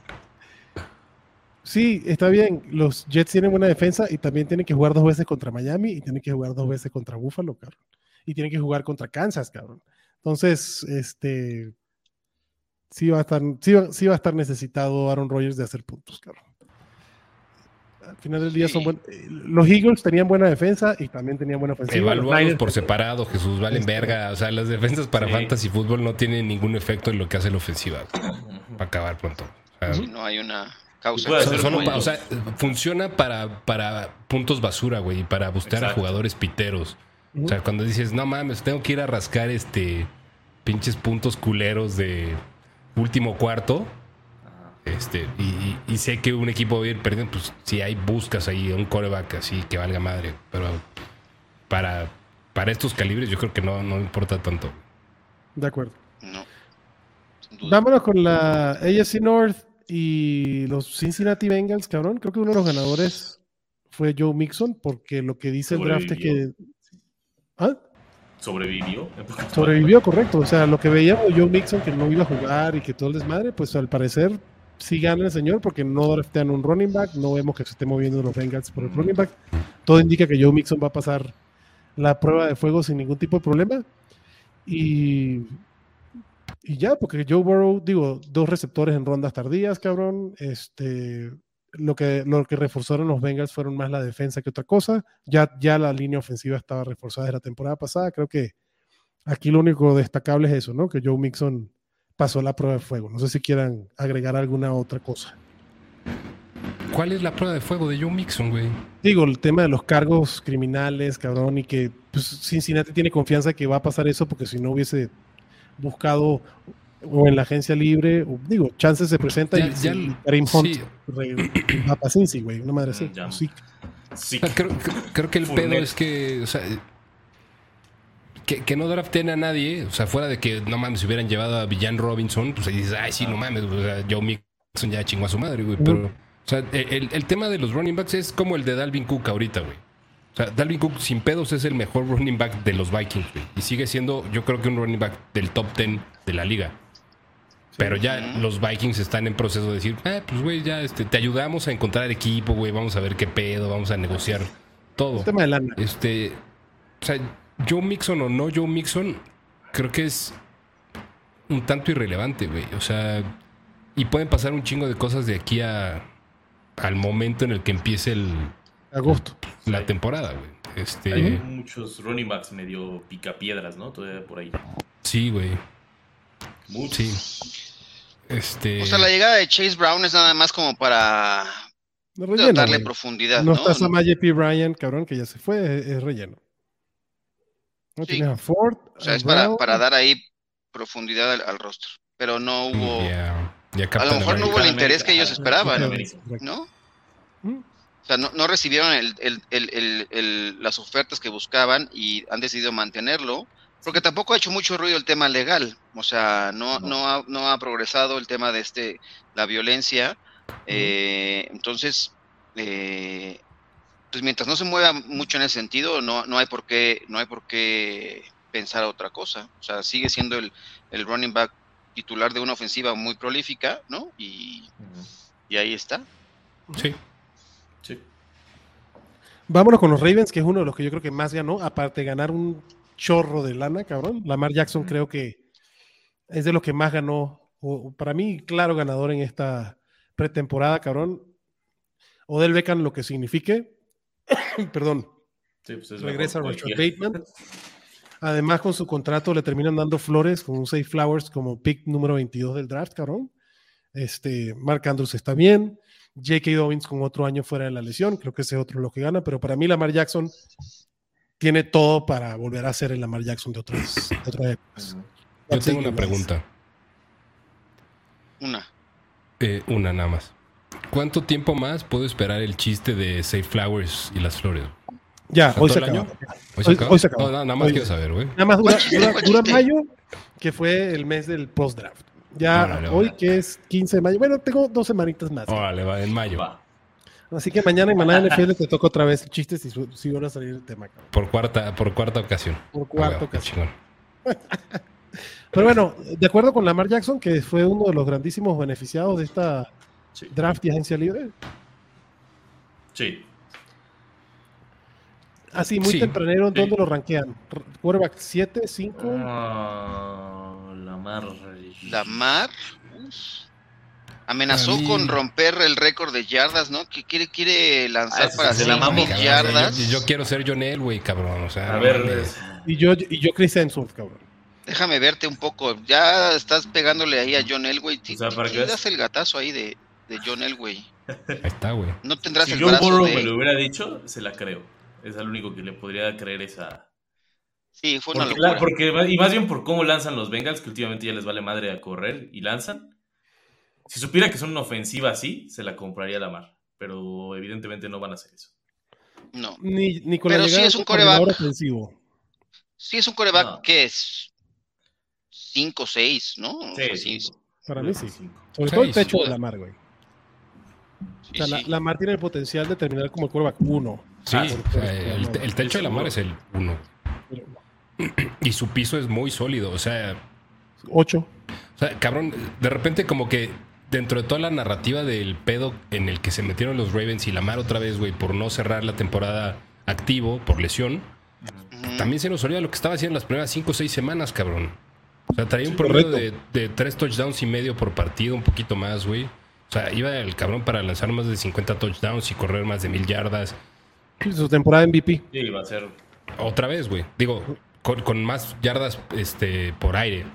Sí, está bien. Los Jets tienen buena defensa y también tienen que jugar dos veces contra Miami y tienen que jugar dos veces contra Buffalo, cabrón. Y tienen que jugar contra Kansas, cabrón. Entonces, este. Sí va a estar, sí va, sí va a estar necesitado Aaron Rodgers de hacer puntos, cabrón. Al final del día son buenos. Los Eagles tenían buena defensa y también tenían buena ofensiva. Evaluados por separado, Jesús, valen Este- verga. O sea, las defensas para Sí. fantasy fútbol no tienen ningún efecto en lo que hace la ofensiva. Para acabar pronto. O Si no hay una causa. Solo pa- o sea, funciona para, para puntos basura, güey, y para buscar a jugadores piteros. O sea, cuando dices, no mames, tengo que ir a rascar este pinches puntos culeros de último cuarto. Este, y, sé que un equipo va a ir perdiendo, pues si hay buscas ahí un coreback así que valga madre. Pero para, para estos calibres yo creo que no, no importa tanto. De acuerdo. No. Vámonos con la AFC North y los Cincinnati Bengals, cabrón. Creo que uno de los ganadores fue Joe Mixon, porque lo que dice el draft es que. Sobrevivió. ¿Ah? Sobrevivió. Sobrevivió, correcto. O sea, lo que veíamos Joe Mixon que no iba a jugar y que todo el desmadre, pues al parecer sí gana el señor porque no draftean un running back, no vemos que se esté moviendo los Bengals por el running back. Todo indica que Joe Mixon va a pasar la prueba de fuego sin ningún tipo de problema. Y, y ya, porque Joe Burrow, digo, dos receptores en rondas tardías, cabrón. Este, lo que, lo que reforzaron los Bengals fueron más la defensa que otra cosa. Ya, ya la línea ofensiva estaba reforzada desde la temporada pasada. Creo que aquí lo único destacable es eso, ¿no? Que Joe Mixon pasó la prueba de fuego. No sé si quieran agregar alguna otra cosa. ¿Cuál es la prueba de fuego de Joe Mixon, güey? Digo, el tema de los cargos criminales, cabrón, y que pues, Cincinnati tiene confianza que va a pasar eso porque si no hubiese buscado o en la agencia libre, o, digo, chances se presenta Ya- y, ya- y Kareem Hunt sí. re- va para Cincy, güey, una madre así. Sí. Sea, creo, creo- que el pedo es que, o sea, que, que no draften a nadie, o sea, fuera de que no mames, si hubieran llevado a Villan Robinson, pues ahí dices, ay, sí, no mames, o sea, Joe Mixon ya chingó a su madre, güey. Pero, o sea, el, el tema de los running backs es como el de Dalvin Cook ahorita, güey. O sea, Dalvin Cook sin pedos es el mejor running back de los Vikings, güey. Y sigue siendo, yo creo que un running back del top 10 de la liga. Pero ya los Vikings están en proceso de decir, eh, pues güey, ya este, te ayudamos a encontrar equipo, güey, vamos a ver qué pedo, vamos a negociar todo. El tema de lana. Este, o sea, Joe Mixon o no Joe Mixon, creo que es un tanto irrelevante, güey. O sea, y pueden pasar un chingo de cosas de aquí a al momento en el que empiece el, Agosto. la temporada, güey. Este, Hay muchos running backs medio picapiedras, ¿no? Todavía por ahí. sí, güey. Muchos. Sí. Este, O sea, la llegada de Chase Brown es nada más como para relleno, darle güey. profundidad, No ¿no? está Samaje P. Ryan, cabrón, que ya se fue, es, es relleno. No Sí. tienes a Ford. O sea, es para, para dar ahí profundidad al, al roster. Pero no hubo, ya a lo mejor no hubo el interés que ellos esperaban. ¿no? Mm. O sea, no, no recibieron el- el- el- el- el- las ofertas que buscaban y han decidido mantenerlo, porque tampoco ha hecho mucho ruido el tema legal. O sea, no, No. no, ha, no ha progresado el tema de este la violencia. Eh, entonces, eh, pues mientras no se mueva mucho en ese sentido, no, no hay por qué, no hay por qué pensar otra cosa. O sea, sigue siendo el, el running back titular de una ofensiva muy prolífica, ¿no? Y, y ahí está. Sí. Sí. Vámonos con los Ravens, que es uno de los que yo creo que más ganó, aparte de ganar un chorro de lana, cabrón. Lamar Jackson creo que es de los que más ganó, o, o para mí, claro ganador en esta pretemporada, cabrón. Odell Beckham, lo que signifique, perdón, Sí, pues es regresa mejor Rashad. Bateman. Además, con su contrato le terminan dando flores con un Safe Flowers como pick número 22 del draft, cabrón. Este, Mark Andrews está bien. J.K. Dobbins con otro año fuera de la lesión, creo que ese es otro lo que gana, pero para mí Lamar Jackson tiene todo para volver a ser el Lamar Jackson de otras, de otras épocas. Yo tengo una pregunta. Una. Eh, una nada más. ¿Cuánto tiempo más puedo esperar el chiste de Safe Flowers y las flores? Ya, ¿Todo hoy se año? Hoy- hoy se acabó. No, nada más Hoy- quiero saber, güey. Nada más dura, ¿Cuál dura- chiste? dura ¿Cuál mayo, que fue el mes del post-draft. Ya Órale, hoy, órale. que es 15 de mayo. Bueno, tengo dos semanitas más. Órale, va, en mayo. Va. Así que mañana en Maná NFL te toca otra vez chistes si, si van a salir el tema. cabrón. Por cuarta, por cuarta ocasión. Por cuarta Ah, qué ocasión. Pero bueno, de acuerdo con Lamar Jackson, que fue uno de los grandísimos beneficiados de esta Sí. draft y agencia libre, Sí. así muy Sí. tempranero, ¿dónde Sí. lo rankean? ¿Quarterback 7, 5? Ah, la mar. Lamar uf, amenazó con romper el récord de yardas, ¿no? Que quiere, quiere lanzar Ah, para se la Cabrón, o sea, yardas. yo, yo quiero ser John Elway, cabrón. O sea, A ver, Y yo, y yo Chris Hemsworth, cabrón. Déjame verte un poco. Ya estás pegándole ahí a John Elway. O sea, para ¿Qué que veas- das el gatazo ahí de, de John Elway? Ahí está, güey. No tendrás Si el Joe brazo Burrow de... me lo hubiera dicho, se la creo. Es al único que le podría creer esa. Sí, fue una Porque, locura. la- porque- y más bien por cómo lanzan los Bengals, que últimamente ya les vale madre a correr y lanzan. Si supiera que son una ofensiva así, se la compraría a la mar. Pero evidentemente no van a hacer eso. No. Ni, ni con Pero sí es un coreback. ofensivo. Sí, es un coreback No. que es 5 6, ¿no? O sea, sí, sí. Para mí sí. Cinco. Sobre todo el techo de la mar, güey. Sí, O sea, la, sí. la mar tiene el potencial de terminar como el quarterback 1. Sí, Ah, o sea, el, te- el techo de la mar es el uno. Y su piso es muy sólido. O sea, 8. o sea, cabrón, de repente como que dentro de toda la narrativa del pedo en el que se metieron los Ravens y la mar otra vez, güey, por no cerrar la temporada activo por lesión, también se nos olvida lo que estaba haciendo las primeras 5 o 6 semanas, cabrón. O sea, traía un Sí, promedio de, de 3 touchdowns y medio por partido, un poquito más, güey. O sea, iba el cabrón para lanzar más de 50 touchdowns y correr más de mil yardas. Su temporada MVP. Sí, va a ser. Otra vez, güey. Digo, con, con más yardas este, por aire.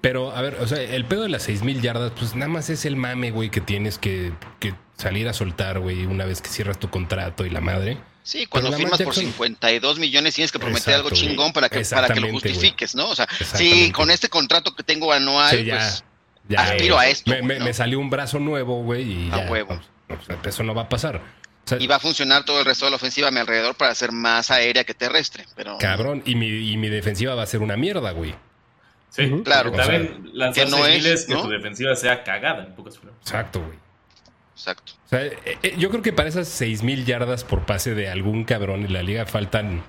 Pero, a ver, o sea, el pedo de las 6000 yardas, pues nada más es el mame, güey, que tienes que, que salir a soltar, güey, una vez que cierras tu contrato y la madre. Sí, cuando firmas Lamar por Jackson- 52 millones tienes que prometer Exacto, algo chingón para que, para que lo güey. justifiques, ¿no? O sea, sí, con este contrato que tengo anual, Sí, ya, pues ya, aspiro a esto, Me, güey, me- ¿no? me salió un brazo nuevo, güey, y A ya. huevo. pues, o sea, eso no va a pasar. O sea, y va a funcionar todo el resto de la ofensiva a mi alrededor para ser más aérea que terrestre, pero cabrón, y mi, y mi defensiva va a ser una mierda, güey. Sí. Claro. porque También lanzar que no es, miles, que ¿no? tu defensiva sea cagada, en pocas palabras. Exacto, güey. exacto. O sea, eh, eh, yo creo que para esas 6000 yardas por pase de algún cabrón en la liga faltan,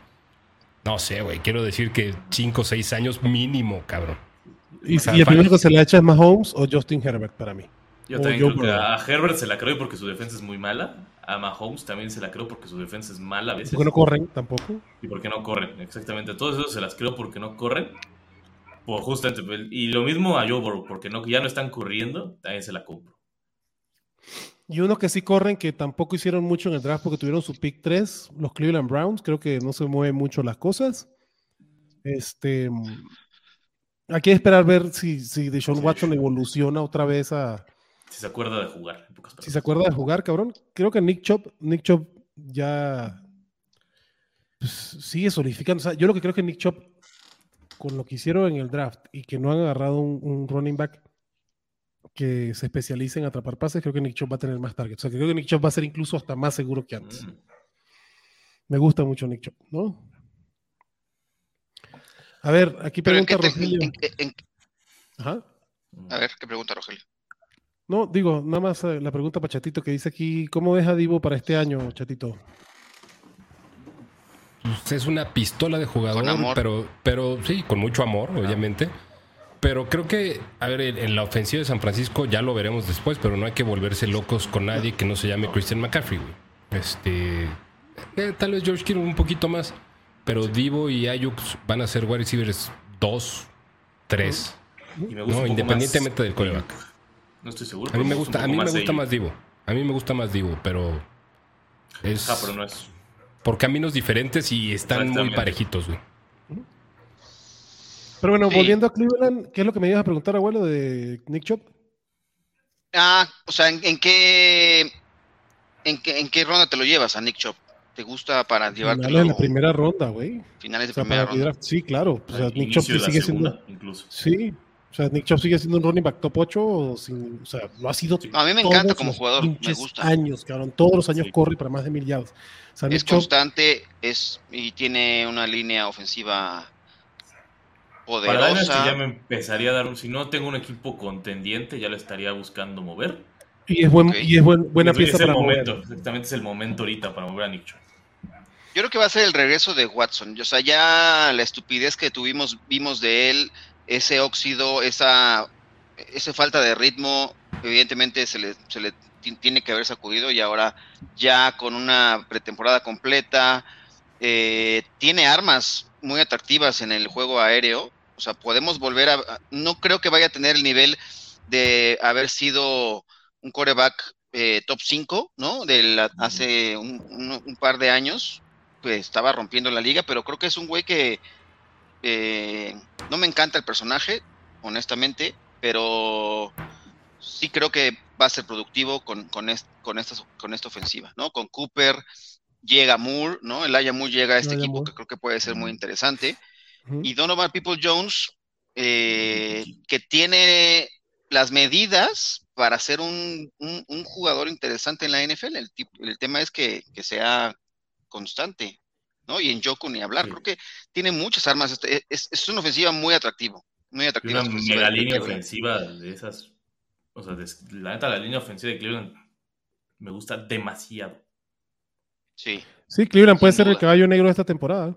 no sé, güey, quiero decir que 5 o 6 años mínimo, cabrón. Y, y el primero que se le echa es Mahomes o Justin Herbert para mí. Yo O también creo que a Herbert se la creo porque su defensa es muy mala. A Mahomes también se la creo porque su defensa es mala a veces. Porque no corren tampoco. Y porque no corren, exactamente. Todos esos se las creo porque no corren. Por justamente, y lo mismo a Joe Burrow, porque no, ya no están corriendo, también se la compro. Y uno que sí corren, que tampoco hicieron mucho en el draft porque tuvieron su pick 3, los Cleveland Browns. Creo que no se mueven mucho las cosas. Este. Hay que esperar ver si, si Deshaun Sí. Watson evoluciona otra vez a. Si se acuerda de jugar, en pocas Si se acuerda de jugar, cabrón. Creo que Nick Chop, Nick Chop ya pues, sigue solidificando. O sea, yo lo que creo que Nick Chop, con lo que hicieron en el draft y que no han agarrado un, un running back que se especialice en atrapar pases, creo que Nick Chop va a tener más targets. O sea, creo que Nick Chop va a ser incluso hasta más seguro que antes. Mm. Me gusta mucho Nick Chop, ¿no? A ver, aquí Pero en pregunta te- Rogelio. en- en- Ajá. a ver, ¿qué pregunta Rogelio? No, digo, nada más eh, la pregunta para Chatito que dice aquí, ¿cómo ves a Divo para este año, Chatito? Pues es una pistola de jugador, Con amor. pero, pero sí, con mucho amor, obviamente. Pero creo que, a ver, en, la ofensiva de San Francisco ya lo veremos después, pero no hay que volverse locos con nadie que no se llame Christian McCaffrey, güey. Este, eh, tal vez George Kittle un poquito más, pero Divo y Ayuk van a ser wide receivers 2, 3. Y me gusta No, un poco independientemente más- del coreback. No estoy seguro. A mí me gusta, a mí me gusta más Divo. A mí me gusta más Divo, pero es Ah, pero no es. por caminos diferentes y están muy parejitos, güey. Pero bueno, Sí. volviendo a Cleveland, ¿qué es lo que me ibas a preguntar, abuelo, de Nick Chop? Ah, o sea, ¿en, en qué en qué en qué ronda te lo llevas a Nick Chop? ¿Te gusta para Finales llevártelo de la primera ronda, güey. finales de O sea, primera para ronda? draft. Sí, claro. O sea, Nick la sigue segunda, siendo. incluso. Sí. O sea, Nick Chop sigue siendo un running back top 8. O, sin, o sea, lo ha sido. A mí me todos encanta como jugador, me gusta. años, cabrón. Todos los años Sí. corre para más de mil yardas. O sea, Es constante, es y tiene una línea ofensiva Para es que poderosa. ya me empezaría a dar un. Si no tengo un equipo contendiente, ya lo estaría buscando mover. y es, buen, y es buen- buena es, pieza es el para momento, mover. exactamente es el momento ahorita para mover a Nick Chubb. Yo creo que va a ser el regreso de Watson. O sea, ya la estupidez que tuvimos, vimos de él, ese óxido, esa, esa falta de ritmo, evidentemente se le, se le ti- tiene que haber sacudido y ahora ya con una pretemporada completa, eh, tiene armas muy atractivas en el juego aéreo. O sea, podemos volver a... a- No creo que vaya a tener el nivel de haber sido un coreback eh, top 5, ¿no? De la- hace un, un- un par de años, pues estaba rompiendo la liga, pero creo que es un güey que eh, no me encanta el personaje, honestamente, pero sí creo que va a ser productivo con, con, con, esta, con esta ofensiva, ¿no? Con Cooper, llega Moore, ¿no? El Aya Moore llega a este equipo que creo que puede ser muy interesante. Y Donovan People Jones, eh, que tiene las medidas para ser un, un, jugador interesante en la NFL. El, el tema es que, que, sea constante, ¿no? Y en Joku ni hablar. Creo que tiene muchas armas. Este, es, es, una ofensiva muy atractiva. Muy atractiva. Una mega línea ofensiva de esas. O sea, la neta, la línea ofensiva de Cleveland me gusta demasiado. Sí. Sí, Cleveland puede ser el caballo negro de esta temporada.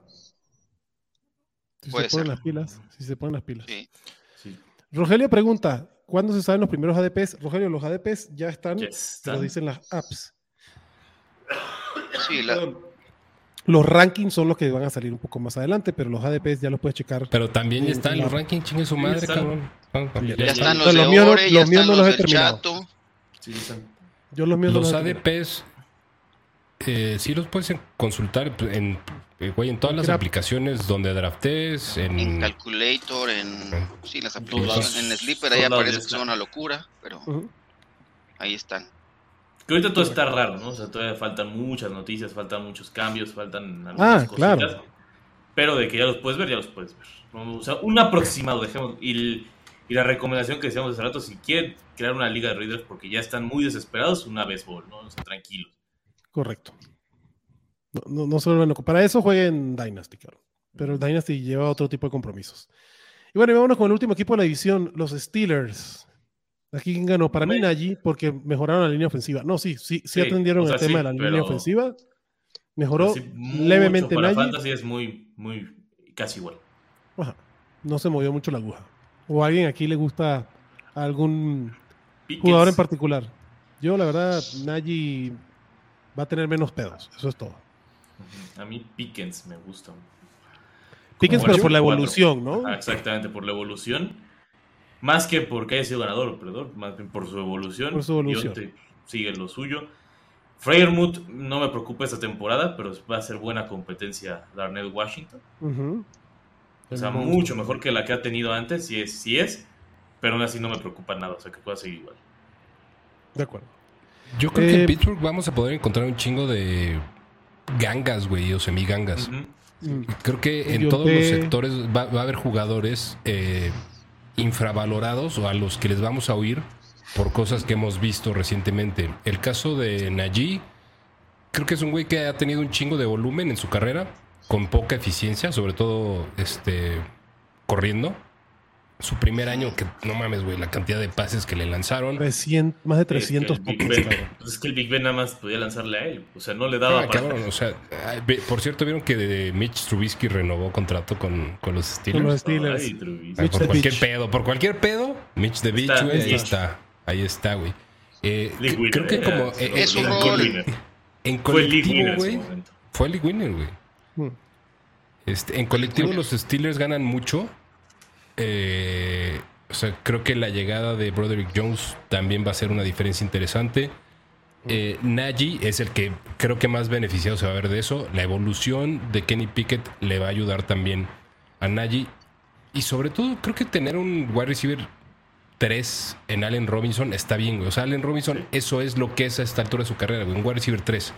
Si se ponen las pilas. Si se ponen las pilas. Sí. Rogelio pregunta: ¿cuándo se saben los primeros ADPs? Rogelio, los ADPs ya están, lo dicen las apps. Sí, la... Los rankings son los que van a salir un poco más adelante, pero los ADPs ya los puedes checar. Pero también ya están los rankings, chingue su madre, cabrón. Ya, están los, de míos, los míos no los he terminado. Yo los míos los ADPs eh, sí los puedes consultar en, eh, güey, en todas las aplicaciones donde draftes. En, en Calculator, en. Sí, las aplicaciones. En Sleeper ahí aparece que son una locura, pero. Ahí están. Que ahorita todo está raro, ¿no? O sea, todavía faltan muchas noticias, faltan muchos cambios, faltan algunas ah, cositas. Pero de que ya los puedes ver, ya los puedes ver. O sea, un aproximado, dejemos. Y, y la recomendación que decíamos hace rato, si quieren crear una liga de Raiders porque ya están muy desesperados, una béisbol, ¿no? O sea, tranquilos. Correcto. No, no, se vuelven Para eso jueguen Dynasty, claro. Pero el Dynasty lleva otro tipo de compromisos. Y bueno, y vámonos con el último equipo de la división, los Steelers. Aquí quién ganó. Para mí, allí porque mejoraron la línea ofensiva. No, sí, sí, sí, atendieron el tema de la línea ofensiva. Mejoró levemente para Fantasy es muy, muy, casi igual. No se movió mucho la aguja. ¿O a alguien aquí le gusta algún jugador en particular? Yo, la verdad, Nagy va a tener menos pedos. Eso es todo. A mí Pickens me gusta. Pickens, pero por la evolución, ¿no? exactamente, por la evolución. Más que porque haya sido ganador perdón, más bien por su evolución. Por su evolución. sigue lo suyo. Freyermuth no me preocupa esta temporada, pero va a ser buena competencia Darnell Washington. O sea, mucho mejor que la que ha tenido antes, si es, si es, pero aún así no me preocupa nada, o sea, que pueda seguir igual. De acuerdo. Yo creo que en eh, Pittsburgh vamos a poder encontrar un chingo de gangas, güey, o semigangas. Creo que en todos los sectores va, a haber jugadores eh, infravalorados o a los que les vamos a oír por cosas que hemos visto recientemente. El caso de Najee, creo que es un güey que ha tenido un chingo de volumen en su carrera, con poca eficiencia, sobre todo este corriendo su primer año, que no mames, güey, la cantidad de pases que le lanzaron. más de 300 es es que el Big Ben nada más podía lanzarle a él. O sea, no le daba ah, para... o sea, por cierto, ¿vieron que Mitch Trubisky renovó contrato con, con los Steelers? Con los Steelers. por cualquier pedo, por cualquier pedo, Mitch de Beach, güey, ahí está. Ahí está, güey. Eh, creo que como... Eh, es un gol. En colectivo, güey. Fue el League Winner, güey. Hmm. Este, en colectivo los Steelers ganan mucho eh, o sea, creo que la llegada de Broderick Jones también va a ser una diferencia interesante. Eh, Nagy es el que creo que más beneficiado se va a ver de eso. La evolución de Kenny Pickett le va a ayudar también a Nagy. Y sobre todo, creo que tener un wide receiver 3 en Allen Robinson está bien, O sea, Allen Robinson, eso es lo que es a esta altura de su carrera, Un wide receiver 3.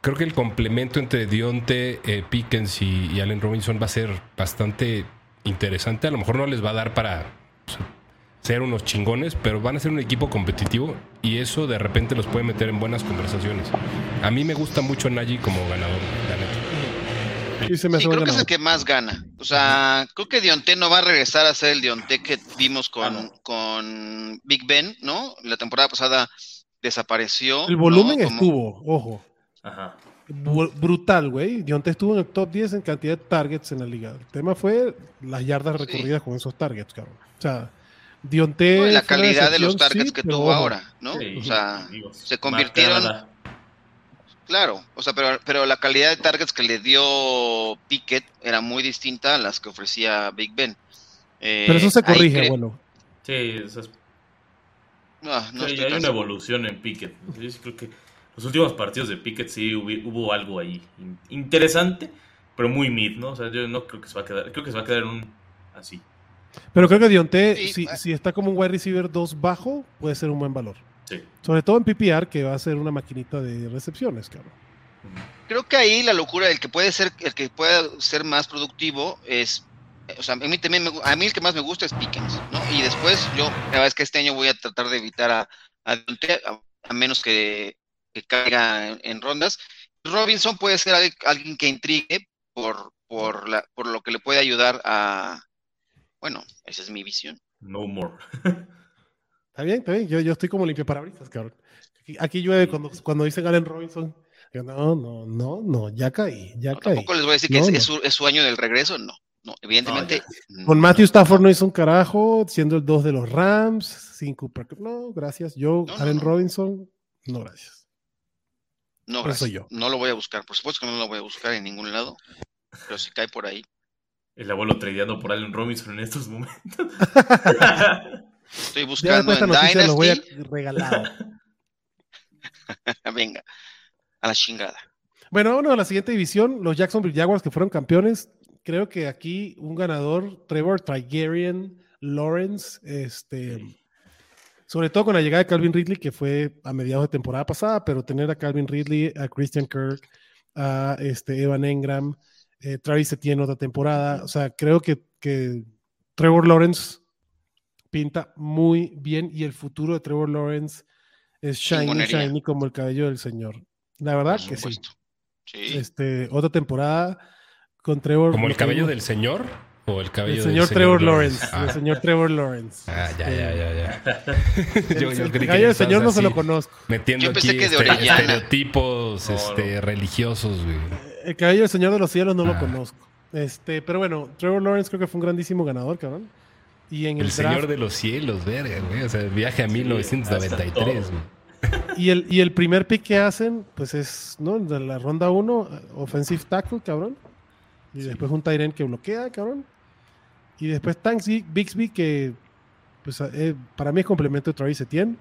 Creo que el complemento entre Dionte, eh, Pickens y, y Allen Robinson va a ser bastante interesante. A lo mejor no les va a dar para ser unos chingones, pero van a ser un equipo competitivo y eso de repente los puede meter en buenas conversaciones. A mí me gusta mucho Nagy como ganador, Sí, creo que es el que más gana. O sea, creo que Dionte no va a regresar a ser el Dionte que vimos con, con Big Ben, ¿no? La temporada pasada desapareció. El volumen estuvo, ojo. Ajá brutal, güey. Dionte estuvo en el top 10 en cantidad de targets en la liga. El tema fue las yardas recorridas con esos targets, cabrón. O sea, Dionte. la calidad de los targets que tuvo ahora, ¿no? o sea, se convirtieron. Claro, o sea, pero, pero la calidad de targets que le dio Pickett era muy distinta a las que ofrecía Big Ben. Eh, pero eso se corrige, bueno. Sí, eso es... Ah, no, hay una evolución en Pickett. Yo creo que los últimos partidos de Pickett sí hubo, algo ahí interesante, pero muy mid, ¿no? O sea, yo no creo que se va a quedar, creo que se va a quedar en un así. Pero creo que Dionte, Sí, si, ah. si está como un wide receiver 2 bajo, puede ser un buen valor. Sí. Sobre todo en PPR, que va a ser una maquinita de recepciones, cabrón. Creo que ahí la locura, el que puede ser, el que pueda ser más productivo es, o sea, a mí también, me a mí el que más me gusta es Pickens, ¿no? Y después yo, la verdad es que este año voy a tratar de evitar a, a, Dionte, a- a menos que, que caiga en, en rondas. Robinson puede ser al- alguien que intrigue por, por, la, por lo que le puede ayudar a, bueno, esa es mi visión. No more. Está bien, está bien. Yo, yo estoy como limpio parabrisas, cabrón. Aquí, aquí llueve cuando, cuando dicen Allen Robinson. Yo, no, no, no, no, ya caí, ya No, caí. tampoco les voy a decir que es, no. es su, es su año del regreso, no. No, evidentemente. Con no. Matthew Stafford no hizo un carajo, siendo el 2 de los Rams, sin Cooper. No, gracias. Yo, No, no, Allen no. Robinson, no, gracias. No, gracias. yo. No lo voy a buscar. Por supuesto que no lo voy a buscar en ningún lado. Pero si cae por ahí. El abuelo tradeando por Allen Robinson en estos momentos. Estoy buscando en lo voy a. Venga, a la chingada. Bueno, vámonos a la siguiente división, los Jacksonville Jaguars que fueron campeones. Creo que aquí un ganador, Trevor Tigerian Lawrence, este, sobre todo con la llegada de Calvin Ridley, que fue a mediados de temporada pasada, pero tener a Calvin Ridley, a Christian Kirk, a este, Evan Engram, eh, Travis Etienne otra temporada. O sea, creo que, que Trevor Lawrence pinta muy bien y el futuro de Trevor Lawrence es shiny, shiny como el cabello del señor. La verdad Por que sí. Este, otra temporada con Trevor. ¿Como el cabello del señor? ¿O el cabello el del señor Trevor Lawrence. Ah, El señor Trevor Lawrence. ah, ya, ya, ya, ya. el- Yo- yo el creí que cabello del señor no se lo conozco. Metiendo Yo pensé aquí que de este- estereotipos No, este, religiosos, güey. El cabello del señor de los cielos no lo Ah. conozco. Este, pero bueno, Trevor Lawrence creo que fue un grandísimo ganador, cabrón. Y en el, El draft, señor de los cielos, verga, güey. O sea, el viaje a Sí, 1993, hasta güey. y el, y el primer pick que hacen, pues es, ¿no? De la ronda 1, offensive tackle, cabrón. Y después un Tyren que bloquea, cabrón. Y después Tanksy, Bixby, que pues, eh, para mí es complemento de Travis Etienne.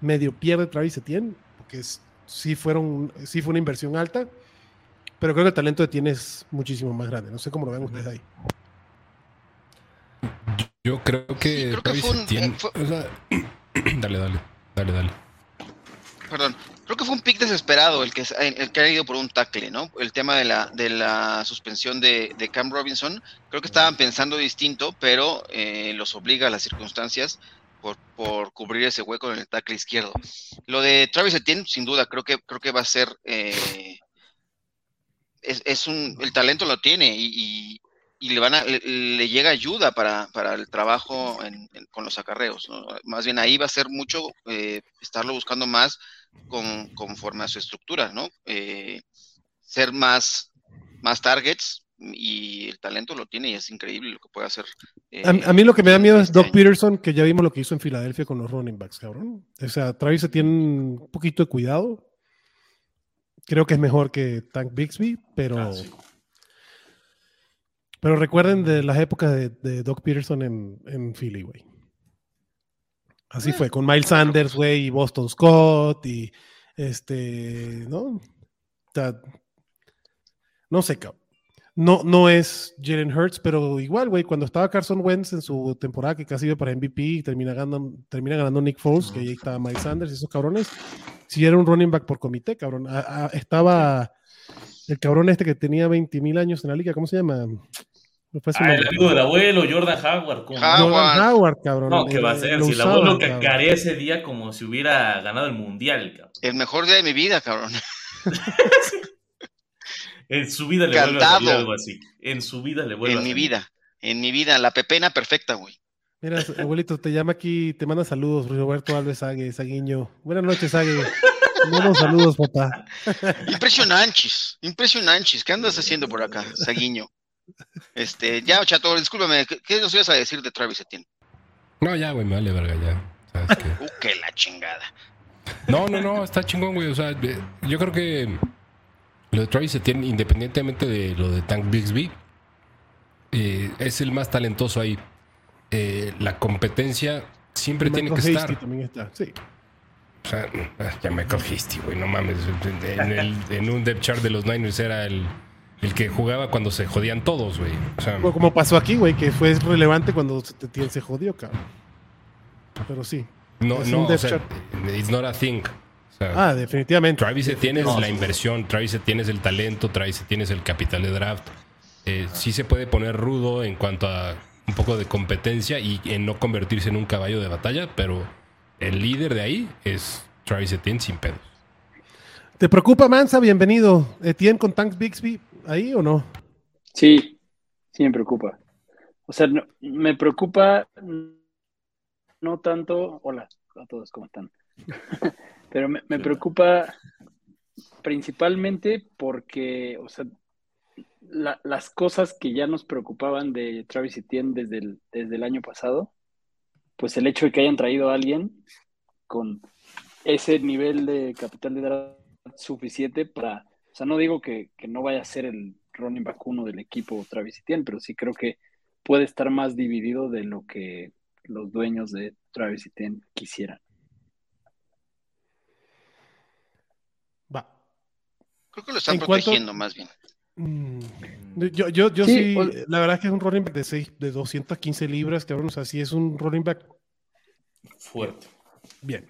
Medio pierde Travis Etienne, porque es- sí, fueron, sí fue una inversión alta. Pero creo que el talento de Etienne es muchísimo más grande. No sé cómo lo ven ustedes ahí. Yo creo que. Sí, creo que Travis fue un- Etienne- eh, fue- o sea, dale, dale. Dale, dale. Perdón. Creo que fue un pick desesperado el que, ha ido por un tackle, ¿no? El tema de la, de la suspensión de, de Cam Robinson. Creo que estaban pensando distinto, pero eh, los obliga a las circunstancias por, cubrir ese hueco en el tackle izquierdo. Lo de Travis Etienne, sin duda, creo que, creo que va a ser. eh, es, un, el talento lo tiene y- y le van a, le, le llega ayuda para, para el trabajo en- en- con los acarreos. ¿no? Más bien ahí va a ser mucho eh, estarlo buscando más con, conforme a su estructura, ¿no? Eh, ser más, más targets y el talento lo tiene y es increíble lo que puede hacer. eh, A, a mí lo que me da miedo es este Doc año. Peterson, que ya vimos lo que hizo en Filadelfia con los running backs, cabrón. O sea, Travis tiene un poquito de cuidado. Creo que es mejor que Tank Bixby, pero, Ah, sí. Pero recuerden de las épocas de, Doc Peterson en, Philly, güey. Así fue, con Miles Sanders, güey, y Boston Scott, y este, ¿no? No sé, cabrón. No, no es Jalen Hurts, pero igual, güey, cuando estaba Carson Wentz en su temporada que casi iba para MVP y termina ganando, termina ganando Nick Foles, que ahí estaba Mike Sanders y esos cabrones, si era un running back por comité, cabrón. Estaba el cabrón este que tenía 20 mil años en la liga, ¿cómo se llama? Me fue su Ah, el amigo del abuelo, Jordan Howard. ¿cómo? Ah, Jordan Howard. Howard, cabrón. No, ¿qué El- va a ser? Si el abuelo cacarea ese día como si hubiera ganado el mundial, cabrón. El mejor día de mi vida, cabrón. En su vida le vuelve a algo así. En su vida le vuelve En a mi vida. En mi vida. La pepena perfecta, güey. Mira, abuelito, te llama aquí, te manda saludos, Roberto Alves Sague, Saguiño. Buenas noches, Sague. Buenos saludos, papá. Impresionantes, impresionantes. ¿Qué andas haciendo por acá, Saguiño? Este, ya, chato, discúlpame, ¿qué, qué nos ibas a decir de Travis Etienne? No, ya, güey, me vale verga, ya. ¿Sabes qué? Uh, que la chingada. No, no, no, está chingón, güey. O sea, eh, yo creo que lo de Travis Etienne, independientemente de lo de Tank Bixby, eh, es el más talentoso ahí. Eh, la competencia siempre tiene que estar. Hasty también está. Sí. O sea, ah, ya me cogiste, güey, no mames. En, el- en un depth chart de los Niners era el, el que jugaba cuando se jodían todos, güey. O sea, Como pasó aquí, güey, que fue relevante cuando se, te- se jodió, cabrón. Pero sí. no, es no, un o depth sea, chart. it's not a thing. O sea, Ah, definitivamente. Travis Etienne es No, la sí. inversión, Travis Etienne es el talento, Travis Etienne es el capital de draft. Eh, sí se puede poner rudo en cuanto a un poco de competencia y en no convertirse en un caballo de batalla, pero el líder de ahí es Travis Etienne sin pedos. ¿Te preocupa, Mansa? Bienvenido. ¿Etienne con Tanks Bixby ahí o no? Sí, sí me preocupa. O sea, no- me preocupa no tanto. Hola a todos, ¿cómo están? Pero me, me preocupa principalmente porque, o sea, la- las cosas que ya nos preocupaban de Travis Etienne desde el, desde el año pasado, pues el hecho de que hayan traído a alguien con ese nivel de capital de draft suficiente para, o sea, no digo que, que no vaya a ser el running back uno del equipo Travis Etienne, pero sí creo que puede estar más dividido de lo que los dueños de Travis Etienne quisieran. Va. Creo que lo están cuanto- protegiendo más bien. Mm, Yo, yo, yo sí, Sí, o- la verdad es que es un running back de, seis, de 215 libras, cabrón. O sea, sí es un running back Fuerte. bien.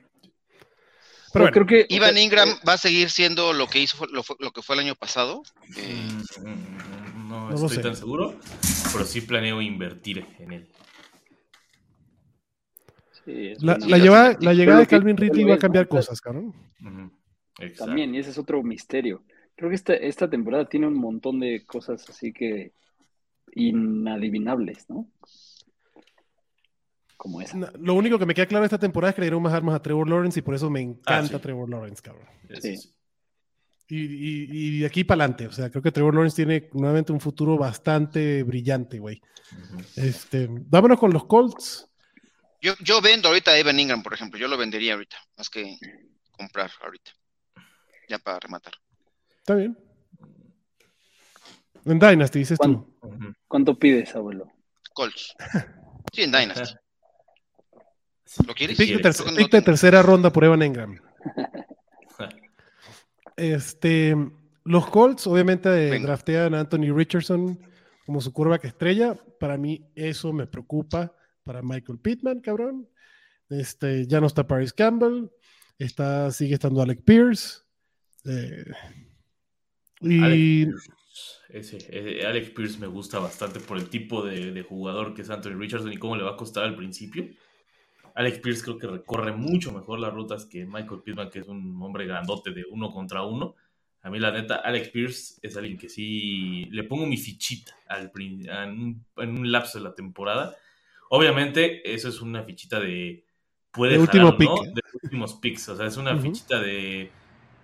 Pero Pero bueno, creo que Ivan Ingram va a seguir siendo lo que hizo lo, que fue el año pasado. Eh, Mm, No, estoy sé. tan seguro, pero sí planeo invertir en él. sí, es la, la llegada de Calvin Ridley va a cambiar cosas, cabrón. También, y ese es otro misterio. Creo que esta, esta temporada tiene un montón de cosas así que inadivinables, ¿no? Como esa. No, Lo único que me queda claro esta temporada es que le dieron más armas a Trevor Lawrence y por eso me encanta Ah, sí. Trevor Lawrence, cabrón. Sí. Y, y- y de aquí para adelante, o sea, creo que Trevor Lawrence tiene nuevamente un futuro bastante brillante, güey. Este, vámonos con los Colts. yo, yo vendo ahorita a Evan Ingram, por ejemplo. Yo lo vendería ahorita, más que comprar ahorita. Ya para rematar. Está bien. En Dynasty, dices tú. ¿Cuánto, Ujú. cuánto pides, abuelo? Colts. Sí, en Dynasty. ¿Lo quieres? Pick de, que pick tercera ronda por Evan Engram. Este, los Colts, obviamente, eh, Venga. draftean a Anthony Richardson como su quarterback estrella. Para mí, eso me preocupa. Para Michael Pittman, cabrón. Este, ya no está Paris Campbell. Está, sigue estando Alec Pierce. Eh, y. Ese, ese- Alex Pierce me gusta bastante por el tipo de, de jugador que es Anthony Richardson y cómo le va a costar al principio. Alex Pierce creo que recorre mucho mejor las rutas que Michael Pittman, que es un hombre grandote de uno contra uno. A mí, la neta, Alex Pierce es alguien que sí le pongo mi fichita al, en, un, lapso de la temporada. Obviamente, eso es una fichita de. Puede De jalar último no, pick. de últimos picks. O sea, es una fichita de.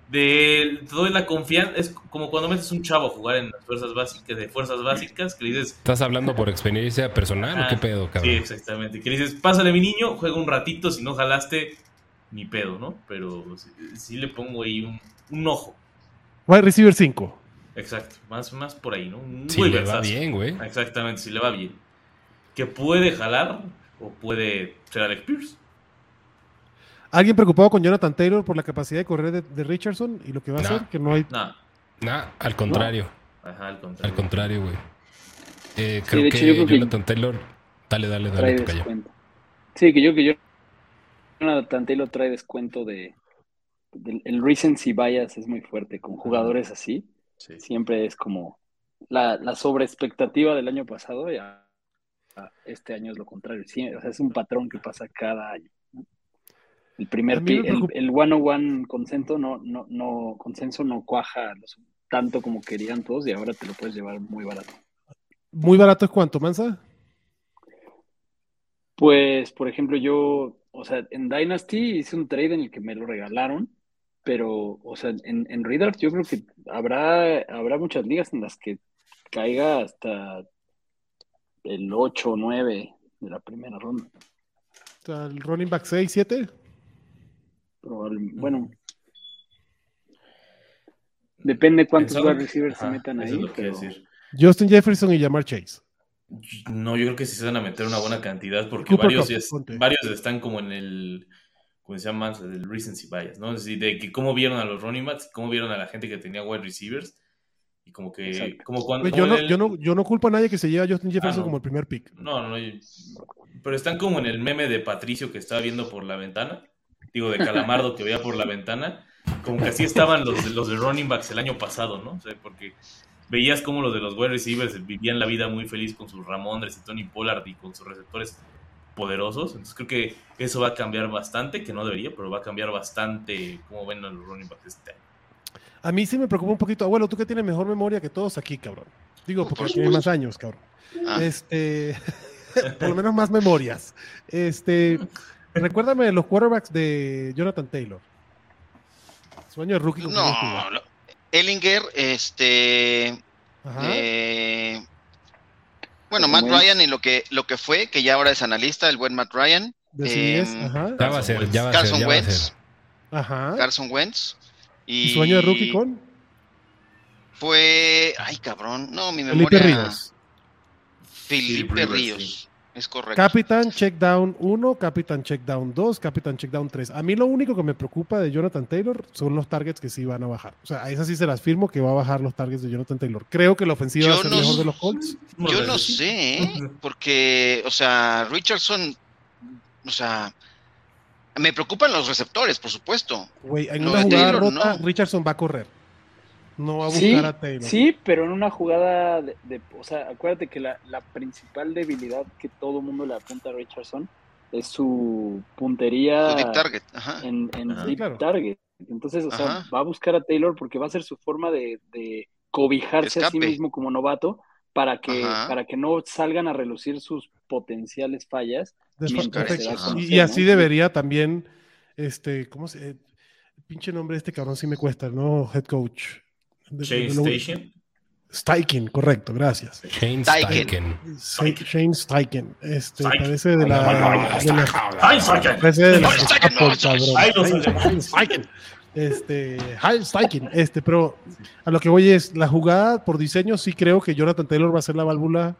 De. Te doy la confianza. Es como cuando metes un chavo a jugar en las fuerzas básicas, de fuerzas básicas, que le dices. ¿Estás hablando por experiencia personal o Ah, qué pedo, cabrón? Sí, exactamente. Que le dices, pásale mi niño, juega un ratito, si no jalaste, ni pedo, ¿no? Pero sí, sí le pongo ahí un, un ojo. wide receiver 5. Exacto. Más, más por ahí, ¿no? Un Si le va bien, güey. Exactamente, si le va bien. Que puede jalar o puede ser Alex Pierce. ¿Alguien preocupado con Jonathan Taylor por la capacidad de correr de, de Richardson y lo que va a hacer? Que no hay. No, Nah, al contrario. ajá, al Al contrario. contrario, güey. Eh, Sí, creo de hecho, que yo creo que- Jonathan Taylor. Dale, dale, dale, Trae descuento. Sí, que yo que yo Jonathan Taylor trae descuento de, del- el recency bias es muy fuerte con jugadores así. Sí. Siempre es como la, la sobreexpectativa del año pasado y a- a este año es lo contrario. Sí, o sea, es un patrón que pasa cada año. El primer el, el one-on-one consenso no, no, no, consenso no cuaja tanto como querían todos y ahora te lo puedes llevar muy barato. Muy barato es cuánto, Mansa. Pues, por ejemplo, yo, o sea, en Dynasty hice un trade en el que me lo regalaron, pero, o sea, en, en Redraft yo creo que habrá, habrá muchas ligas en las que caiga hasta el 8 o 9 de la primera ronda. El running back 6, 7. Probablemente, bueno, depende cuántos wide receivers se metan ahí, pero. Justin Jefferson y Jamar Chase. No, yo creo que sí se van a meter una buena cantidad porque Cooper varios, Cup, es- varios están como en el, como se llama, el recency bias, ¿no? Es decir, de que cómo vieron a los running backs, cómo vieron a la gente que tenía wide receivers Y como que, como cuando... Yo, no, el- yo, no, yo no culpo a nadie que se lleve a Justin Jefferson no. como el primer pick. No, no, no, pero están como en el meme de Patricio que estaba viendo por la ventana, digo, de Calamardo que veía por la ventana, como que así estaban los, de- los de running backs el año pasado, ¿no? O sea, porque veías como los de los wide receivers vivían la vida muy feliz con sus Ramondres y Tony Pollard y con sus receptores poderosos, entonces creo que eso va a cambiar bastante, que no debería, pero va a cambiar bastante cómo ven a los running backs este año. A mí sí me preocupa un poquito. Abuelo, tú que tienes mejor memoria que todos aquí, cabrón. Digo, Por porque tienes más años, cabrón. Ah, Este, por lo menos más memorias. Este, recuérdame de los quarterbacks de Jonathan Taylor. Sueño de rookie. no. Ellinger, este, eh, bueno, Matt. Ryan y lo que, lo que fue, que ya ahora es analista, el buen Matt Ryan, em, ajá. Ya va a ser, ya va a ser, Carson va a Wentz, ser. Ajá. Carson Wentz. Y, ¿Y sueño de rookie con? Fue, ay cabrón, no, mi Felipe memoria. Ríos. Felipe Philip Rivers, Ríos, es correcto. Capitán Checkdown 1, Capitán Checkdown 2, Capitán Checkdown 3. A mí lo único que me preocupa de Jonathan Taylor son los targets que sí van a bajar. O sea, a esas sí se las firmo que va a bajar los targets de Jonathan Taylor. Creo que la ofensiva Yo va a ser no mejor de los Colts. Yo no sé, ¿eh? porque, o sea, Richardson, o sea, me preocupan los receptores, por supuesto. Güey, en No, una jugada Taylor, rota, no. Richardson va a correr. No va a buscar Sí, a Taylor. sí, pero en una jugada de, de- o sea, acuérdate que la, la principal debilidad que todo mundo le apunta a Richardson es su puntería Su deep target, ajá. en, en Ajá. deep Claro. target. Entonces, o sea, Ajá. va a buscar a Taylor porque va a ser su forma de, de cobijarse a sí mismo como novato para que, para que no salgan a relucir sus potenciales fallas. Mientras se da y, y así ¿no? debería también, este, ¿cómo se? eh, pinche nombre de este cabrón sí me cuesta, ¿no? Head coach. Shane Station. Steichen, correcto, gracias. Shane Steichen. Shane Steichen. Este, parece de la. parece de la- Steichen. Este, Steichen, este, pero a lo que voy es, la jugada por diseño sí creo que Jonathan Taylor va a ser la válvula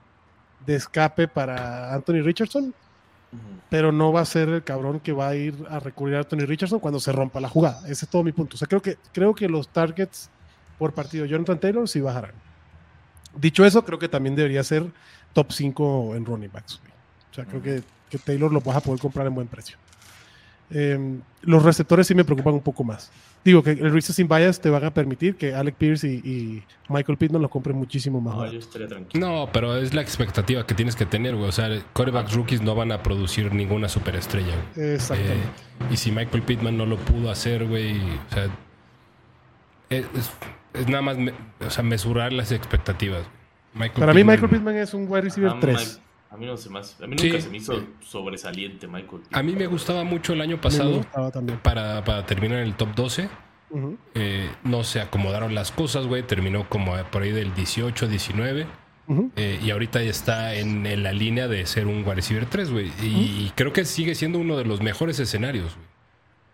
de escape para Anthony Richardson, pero no va a ser el cabrón que va a ir a recurrir a Anthony Richardson cuando se rompa la jugada. Ese es todo mi punto. O sea, creo que, creo que los targets por partido Jonathan Taylor sí bajarán. Dicho eso, creo que también debería ser top 5 en running backs. O sea, creo que, que Taylor lo vas a poder comprar en buen precio. Eh, los receptores sí me preocupan un poco más. Digo que el Reese sin bias te van a permitir que Alec Pierce y, y Michael Pittman los compren muchísimo más. No, barato. yo estaría tranquilo. No, pero es la expectativa que tienes que tener, güey. O sea, quarterbacks rookies no van a producir ninguna superestrella, güey. Exactamente. Eh, y si Michael Pittman no lo pudo hacer, güey, o sea, es, es- nada más, me- o sea, mesurar las expectativas. Michael Para mí, Pittman- Michael Pittman es un wide receiver Ah, 3. Mike- A mí no se hace- A mí Sí. nunca se me hizo sobresaliente Michael. A mí me gustaba mucho el año Me pasado gustaba también. para, para terminar en el top 12. Ujú. Eh, no se acomodaron las cosas, güey. Terminó como por ahí del 18, 19. Ujú. eh, y ahorita ya está en, en la línea de ser un wide receiver 3, güey. Y creo que sigue siendo uno de los mejores escenarios, güey.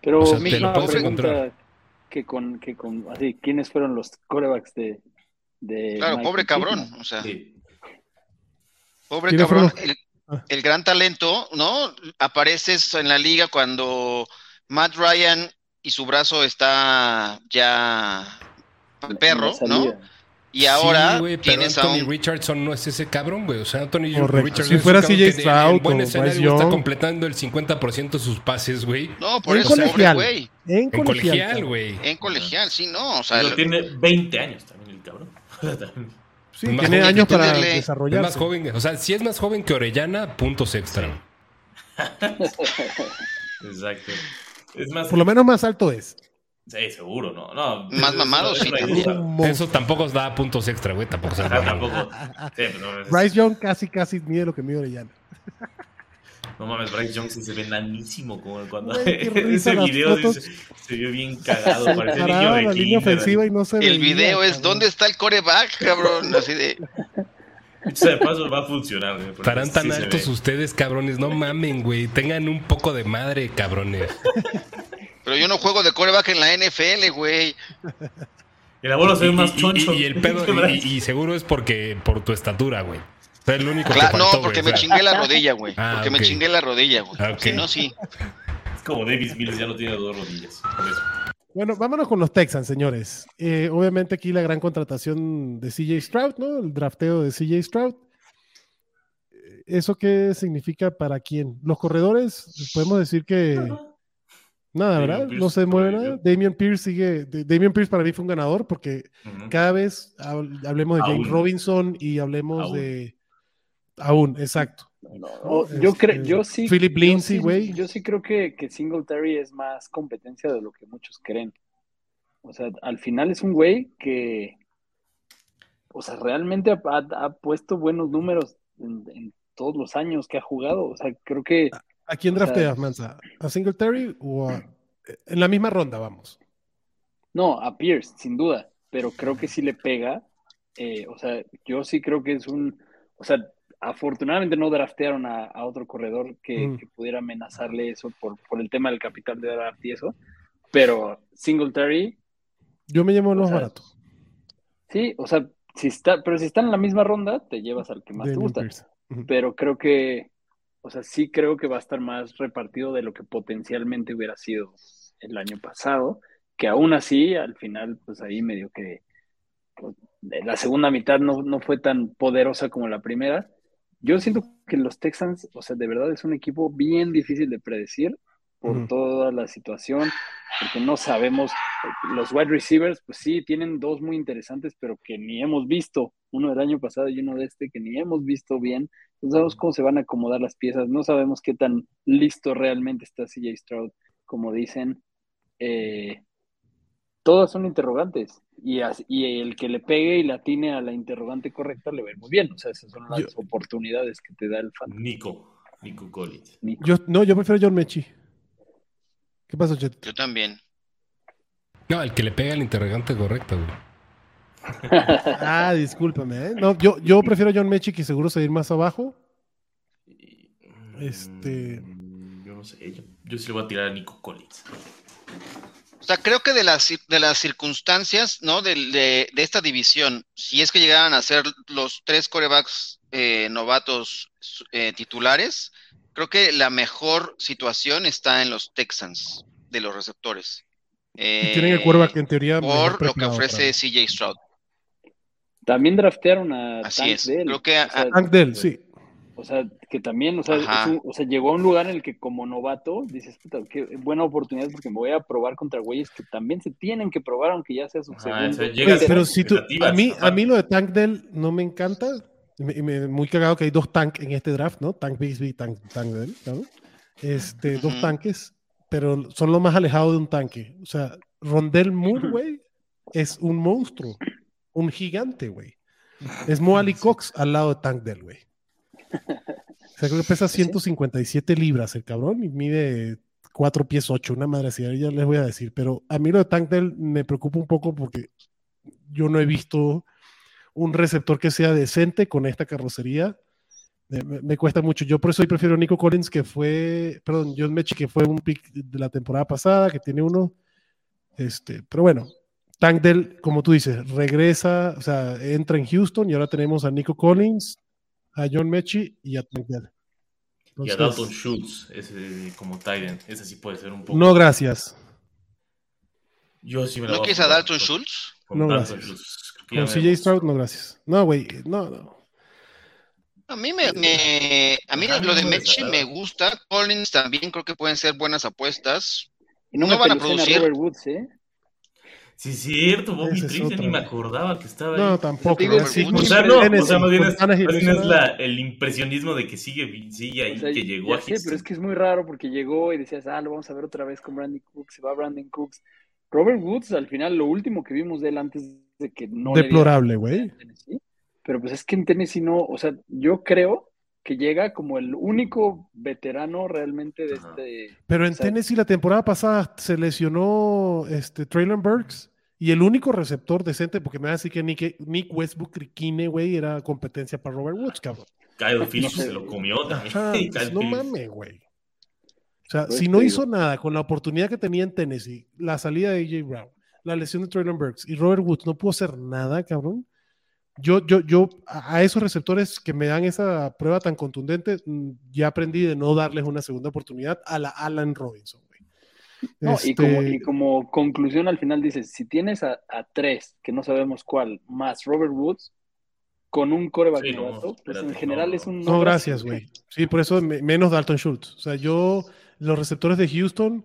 Pero O sea, te lo puedes encontrar. Que con, que con así, ¿quiénes fueron los corebacks de, de Claro, Michael pobre cabrón, o sea, Sí. pobre ¿Quiénes cabrón. El, Ah. el gran talento, ¿no? Apareces en la liga cuando Matt Ryan y su brazo está ya perro, ¿no? Y ahora Sí, pero tienes a Anthony un Richardson no es ese cabrón, güey. O sea, Anthony Correcto. Richardson Si es un fuera cabrón CJ Stroud en buen escenario está completando el 50% de sus pases, güey. No, por En eso, colegial. güey. En En colegial, güey. En colegial, sí, no, o sea, Pero el- tiene 20 años también el cabrón. Sí, Es más tiene años para tenerle- Es desarrollarse. más joven, o sea, si es más joven que Orellana, puntos extra. Exacto. Es más, Por lo menos más alto es. Sí, seguro, ¿no? no Más es- mamado, es sí, también. Eso tampoco os da puntos extra, güey. Tampoco se Ajá, tampoco. Sí, pero no, es- Bryce Young casi, casi mide lo que mide Orellana. no mames, Bryce Young sí se ve nanísimo como cuando Güey, ese video dice, se vio bien cagado, Se parecía niño paraba de la línea kinder, ofensiva y no se el video es cabrón. ¿dónde está el coreback, cabrón? Así de, O sea, de paso va a funcionar, güey. Estarán tan sí se altos ustedes, cabrones. No mamen, güey. Tengan un poco de madre, cabrones. Pero yo no juego de coreback en la NFL, güey. El abuelo se ve más choncho. Y, y el pedo, y, seguro es porque por tu estatura, güey. O sea, es lo único Claro, que no, faltó, porque güey, me o sea. chingué la rodilla, güey. Ah, porque me chingué la rodilla, güey. Ah, ok. Si no, sí. Es como Davis Mills ya no tiene dos rodillas. Por eso. Bueno, vámonos con los Texans, señores. Eh, obviamente aquí la gran contratación de CJ Stroud, ¿no? El drafteo de CJ Stroud. ¿Eso qué significa para quién? Los corredores, podemos decir que nada, Damian ¿verdad? Pierce No se mueve nada. Damian Pierce sigue. Damian Pierce para mí fue un ganador porque cada vez hab- hablemos de James. Robinson y hablemos Aún. de. Aún, exacto. No, yo Este, creo, yo sí. Philip yo Lindsay, sí- güey. Yo sí creo que, que Singletary es más competencia de lo que muchos creen. O sea, al final es un güey que, o sea, realmente ha, ha- ha puesto buenos números en, en todos los años que ha jugado. O sea, creo que ¿A quién drafteas, Mansa? ¿A Singletary o a.? En la misma ronda, vamos. No, a Pierce, sin duda, pero creo que sí le pega. eh, o sea, yo sí creo que es un. O sea, afortunadamente no draftearon a, a otro corredor que, Mm. que pudiera amenazarle eso por, por el tema del capital de draft y eso. Pero Singletary, Yo me llamo los sea, baratos. sí, o sea, si está, pero si están en la misma ronda, te llevas al que más te gusta. Pierce. Pero creo que, o sea, sí creo que va a estar más repartido de lo que potencialmente hubiera sido el año pasado, que aún así, al final, pues ahí medio que pues, la segunda mitad no, no fue tan poderosa como la primera. Yo siento que los Texans, o sea, de verdad es un equipo bien difícil de predecir por toda la situación, porque no sabemos, los wide receivers, pues sí, tienen dos muy interesantes, pero que ni hemos visto, uno del año pasado y uno de este, que ni hemos visto bien, no sabemos cómo se van a acomodar las piezas, no sabemos qué tan listo realmente está CJ Stroud, como dicen. Eh, todas son interrogantes. Y, as- y el que le pegue y le atine a la interrogante correcta le ir muy bien. O sea, esas son las Yo- oportunidades que te da el fan. Nico. Nico Collins. Yo, no, yo prefiero John Mechi. ¿Qué pasa, Chet? Yo también. No, el que le pega al interrogante correcto, güey. Ah, discúlpame. ¿eh? No, yo, yo prefiero John Mechi, que seguro se a ir más abajo. Este- Mm, Yo no sé. Yo, yo sí le voy a tirar a Nico Collins. O sea, creo que de las, de las circunstancias, ¿no? De, de- de esta división, si es que llegaran a ser los tres corebacks eh, novatos eh, titulares, creo que la mejor situación está en los Texans de los receptores. Tienen el quarterback en teoría. mejor por lo que ofrece CJ Stroud. También draftearon a Así Tank es. Dell. Creo que a- o, sea, Hank Dell, sí. o sea, que también, o sea, un- o sea, llegó a un lugar en el que como novato dices, puta, qué buena oportunidad porque me voy a probar contra güeyes que también se tienen que probar, aunque ya sea su Ajá, segundo. o sea, pero si tú, a mí, a mí lo de Tank Dell no me encanta. Me- me- muy cagado que hay dos tank en este draft, ¿no? Tank Bixby y Tank, tank Dell, ¿no? Este, dos tanques, pero son lo más alejado de un tanque. O sea, Rondell Moore, güey, es un monstruo, un gigante, güey. Es Moali Cox al lado de Tank Dell, güey. O sea, creo que pesa 157 libras el cabrón y mide 4 pies 8, una madre así, ya les voy a decir. Pero a mí lo de Tank Dell me preocupa un poco porque yo no he visto un receptor que sea decente con esta carrocería. Me, cuesta mucho. Yo por eso hoy prefiero Nico Collins, que fue, perdón, John Mechie, que fue un pick de la temporada pasada, que tiene uno. Este, pero bueno, Tank Dell, como tú dices, regresa, o sea, entra en Houston y ahora tenemos a Nico Collins, a John Mechie y a Tank Dell. Y a Dalton Schultz, ese como Titan. Ese sí puede ser un poco. no, gracias. Yo sí me la ¿No voy quieres a Dalton Schultz? No, Dalton gracias. Schultz. Con CJ. Stroud, no, gracias. No, güey, no, no. A mí me, me- a mí lo de no me Mechi desagrada. me gusta. Collins también creo que pueden ser buenas apuestas. Y no, no me van a producir. Robert Woods, ¿eh? Sí, es cierto, Bobby Ese ni me acordaba que estaba No, ahí. tampoco. ¿verdad? sí, Sí, o sea, no, o sea, más bien es, más bien es la- el impresionismo de que sigue, sigue ahí, O sea, que llegó ya a sé, Houston. pero es que es muy raro porque llegó y decías, ah, lo vamos a ver otra vez con Brandon Cooks, se va Brandon Cooks. Robert Woods, al final, lo último que vimos de él antes de que no le Deplorable, güey. en Tennessee, pero pues es que en Tennessee no, o sea, yo creo que llega como el único veterano realmente de Ajá. este. Pero en o sea, Tennessee la temporada pasada se lesionó este, Traylon Burks y el único receptor decente, porque me va a decir que Nick, Nick Westbrook Kine, güey, era competencia para Robert Woods, cabrón. Kyle Phillips sé. se lo comió también. Ajá, pues, no mames, güey. O sea, Pues si no hizo nada con la oportunidad que tenía en Tennessee, la salida de AJ Brown, la lesión de Traylon Burks y Robert Woods no pudo hacer nada, cabrón. Yo, yo, yo, a esos receptores que me dan esa prueba tan contundente, mm, ya aprendí de no darles una segunda oportunidad a la Alan Robinson, güey. No, y, como, Este, y como conclusión al final dices, si tienes a, a tres, que no sabemos cuál, más Robert Woods, con un coreback Sí, no, pues en general no, es un... No, gracias, güey. Sí, por eso me- menos Dalton Schultz. O sea, yo, los receptores de Houston,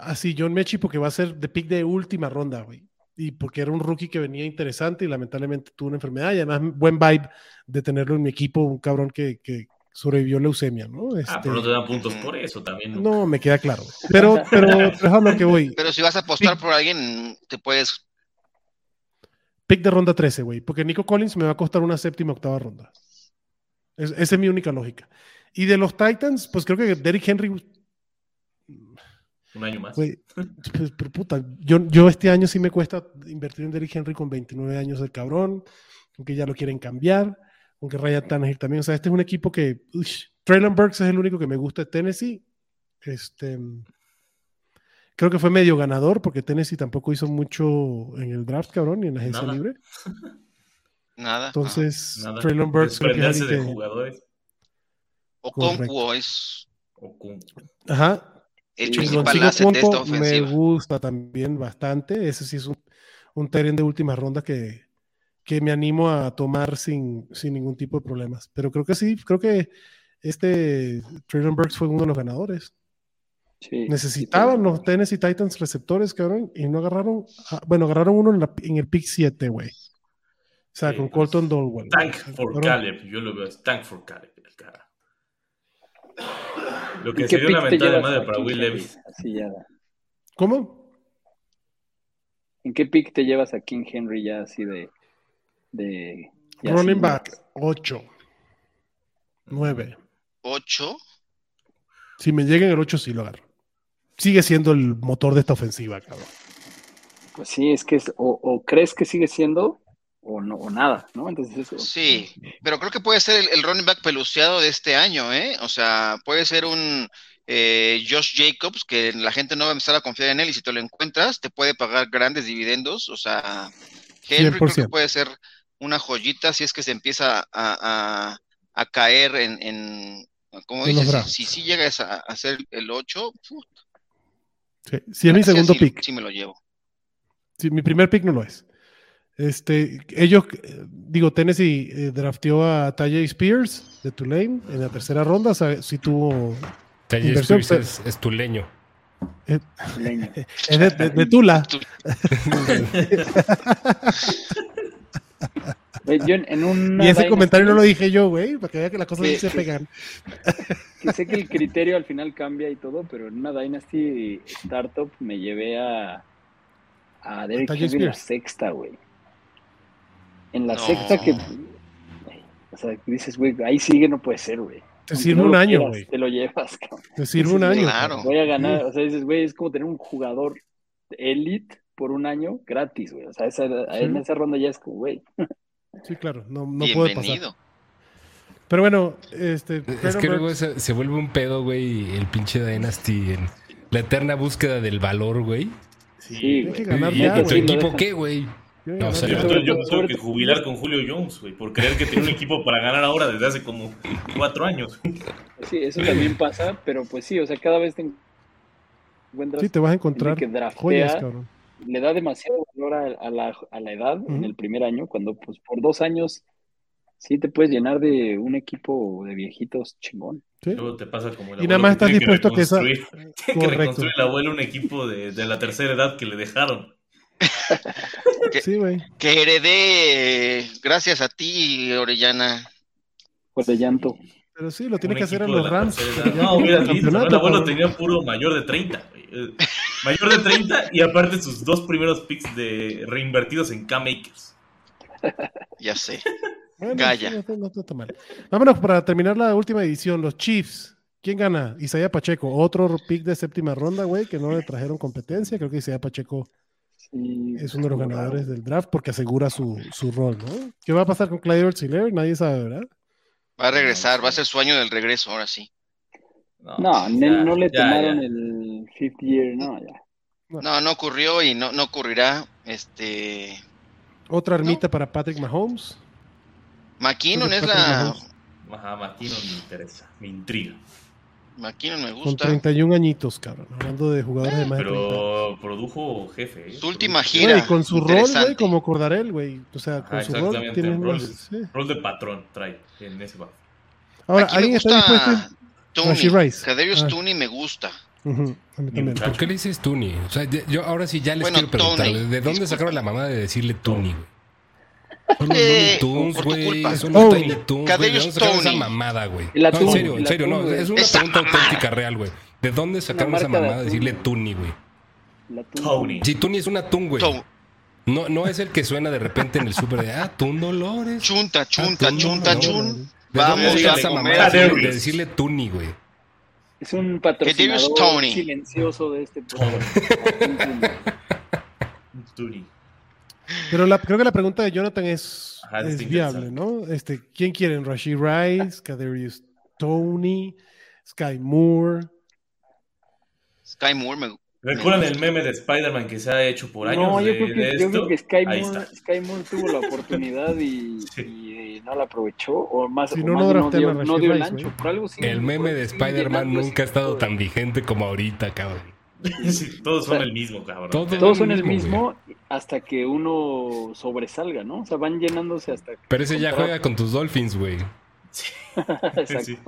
así John Mechie, porque va a ser de pick de última ronda, güey. Y porque era un rookie que venía interesante y lamentablemente tuvo una enfermedad y además buen vibe de tenerlo en mi equipo, un cabrón que, que sobrevivió leucemia, ¿no? Ah, Este, pero no te dan puntos por eso también. ¿no? no, me queda claro. Pero, pero, lo que voy. Pero si vas a apostar por alguien, te puedes. Pick de ronda 13, güey. Porque Nico Collins me va a costar una séptima, octava ronda. Es- esa es mi única lógica. Y de los Titans, pues creo que Derrick Henry Un año más. Güey, pues, pero puta, yo, yo este año sí me cuesta invertir en Derrick Henry con 29 años el cabrón, aunque ya lo quieren cambiar, aunque Ryan Tannehill también. O sea, este es un equipo que. ush, Traylon Burks es el único que me gusta de Tennessee. Este. Creo que fue medio ganador porque Tennessee tampoco hizo mucho en el draft, cabrón, ni en la agencia Nada. libre. Nada. Entonces, Nada. Traylon Burks creo que es de que- jugadores. o. Concuo es O con- Ajá, el principal asset de esta me gusta también bastante. Ese sí es un, un Tyrant de última ronda que, que me animo a tomar sin, sin ningún tipo de problemas. Pero creo que sí, creo que este Traylon Burks fue uno de los ganadores. Sí, Necesitaban sí, los Tennessee Titans receptores, cabrón, y no agarraron. bueno, agarraron uno en, la- en el pick 7, güey. O sea, Sí, con pues, Colton Dolwell. Tank for. Caleb. Yo lo veo. Tank for Caleb. El cara. Lo ¿Y que sería una mentada de madre para Will? Levis. Así ya. ¿Cómo? ¿En qué pick te llevas a King Henry ya así de... de ya Running back, dudas? 8. 9. Ocho. Si me llega en el 8, sí lo agarro. Sigue siendo el motor de esta ofensiva, cabrón. Pues sí, es que es, o, o crees que sigue siendo o no o nada, ¿no? Entonces eso. Sí, pero creo que puede ser el, el running back peluceado de este año, ¿eh? O sea, puede ser un eh, Josh Jacobs que la gente no va a empezar a confiar en él y si te lo encuentras te puede pagar grandes dividendos. O sea, Henry creo que 100%. puede ser una joyita si es que se empieza a, a- a caer en, en ¿cómo En los dices? Si, si, sí llegas a, a ser el 8, Sí, sí es mi segundo pick. sí me lo llevo. Sí, mi primer pick no lo es. Este, ellos, eh, digo, Tennessee eh, drafteó a Tajay Spears de Tulane en la tercera ronda. O sea, sí tuvo. Inversión, Spears es, es tu leño. Leño. Es de, de- de Tula. Eh, Yo en, en una Y ese comentario no lo dije yo, güey, para que vea que las cosas Sí, sí se sí. pegan. que sé que el criterio al final cambia y todo, pero en una Dynasty Startup me llevé a, a Derek Tajay Henry en la Spears. sexta, güey. En la No. sexta que. O sea, dices, güey, ahí sigue, no puede ser, güey. Te Aunque sirve no un año, quieras, güey. Te lo llevas, cabrón. Te sirve un año. Claro. Voy a ganar. O sea, dices, güey, es como tener un jugador elite por un año gratis, güey. O sea, esa, en esa ronda ya es como, güey. Sí, claro, no, no puede pasar. Pero bueno, este. Es que luego se, se vuelve un pedo, güey, el pinche Dynasty. en la eterna búsqueda del valor, güey. Sí, güey. que ganar ¿Y, ya, tu güey. equipo qué, güey? Yo No, o sea, Yo, me tuve sobre que jubilar con Julio Jones, güey, por creer que tenía un equipo para ganar ahora desde hace como cuatro años. Sí, eso también pasa, pero pues sí, o sea, cada vez te encuentras Sí, te vas a encontrar que draftea, joyas, cabrón. le da demasiado valor a, a la, a la edad en el primer año, cuando pues por dos años sí te puedes llenar de un equipo de viejitos chingón. Sí. Luego te pasa como el Y nada más que estás tiene dispuesto a que esa. Tiene que reconstruir el abuelo un equipo de, de la tercera edad que le dejaron. Sí, güey. Que heredé eh, gracias a ti, Orellana. Por de llanto. Pero sí, lo tiene Un que hacer a los la Rams. No, hubiera el ¿no? abuelo tenía puro mayor de 30. güey. Eh, Mayor de 30 y aparte sus dos primeros picks de reinvertidos en K-Makers. Ya sé. Bueno, Gaya. sí, no está- no está tan mal. Vámonos para terminar la última edición. Los Chiefs. ¿Quién gana? Isaiah Pacheco. Otro pick de séptima ronda, güey, que no le trajeron competencia. Creo que Isaiah Pacheco Es uno de los ganadores del draft porque asegura su, su rol, ¿no? ¿Qué va a pasar con Clyde Hiller? Nadie sabe, ¿verdad? Va a regresar, va a ser su año del regreso, ahora sí. No, ne- ya, no le ya, tomaron ya. el fifth year, no, ya. No, no ocurrió y no, no ocurrirá. Este. Otra ermita para Patrick Mahomes. McKinnon es Patrick la. Mahomes. Ajá, no me interesa, me intriga. McKinnon me Con gusta. 31 añitos, cabrón. Hablando de jugadores de más de 30. Pero produjo jefe. ¿eh? Su última gira. Güey, con su rol, güey, como Cordarel, güey. O sea, con Ajá, su rol exactamente, tiene rol de- sí. Rol de patrón trae en ese bajo. Ahora, Aquí me ¿alguien está gusta dispuesto? Tooney. Rashid Rice. Kadarius Ah. Tooney me gusta. A mí también. ¿Por qué le dices Tuni? O sea, yo ahora sí ya les Bueno, quiero preguntar, Tony, ¿de dónde disculpa. sacaron la mamada de decirle Tuni, güey? Son los Eh, Tunes, güey. Son los Tony. Tiny Tunes, güey. ¿De Kadarius dónde sacaron esa mamada, güey? No, en serio, en serio, no. Es una pregunta mamada. auténtica real, güey. ¿De dónde sacaron esa mamada de decirle Tuni, güey? Tony. Si Tuni es un atún, güey. No, no es el que suena de repente en el súper de Atún Dolores. Chunta, chunta, Atún chunta, chun. ¿De Vamos a esa mamada de de decirle Tuni, güey? Es un patrocinador silencioso de este programa. Tuni. Pero la, creo que la pregunta de Jonathan es, Ajá, es viable, ¿no? Este, ¿Quién quieren? Rashid Rice, Kadarius Tony, Sky Moore. Sky Moore me ¿Recuerdan el meme de Spider-Man que se ha hecho por años? No, yo de- creo que, de yo creo que Sky Moore, está. Sky Moore tuvo la oportunidad y, Sí. y, eh, no la aprovechó. O más, Si o no, más no draftean dio, no dio el ancho. güey. Por algo sí, El meme por de Spider-Man nunca ha estado tan vigente como ahorita, cabrón. Sí, todos son el mismo, cabrón. Todos- Todos son el mismo, hasta que uno sobresalga, ¿no? O sea, van llenándose hasta que... Pero ese ya juega con tus Dolphins, güey. Exacto. Sí.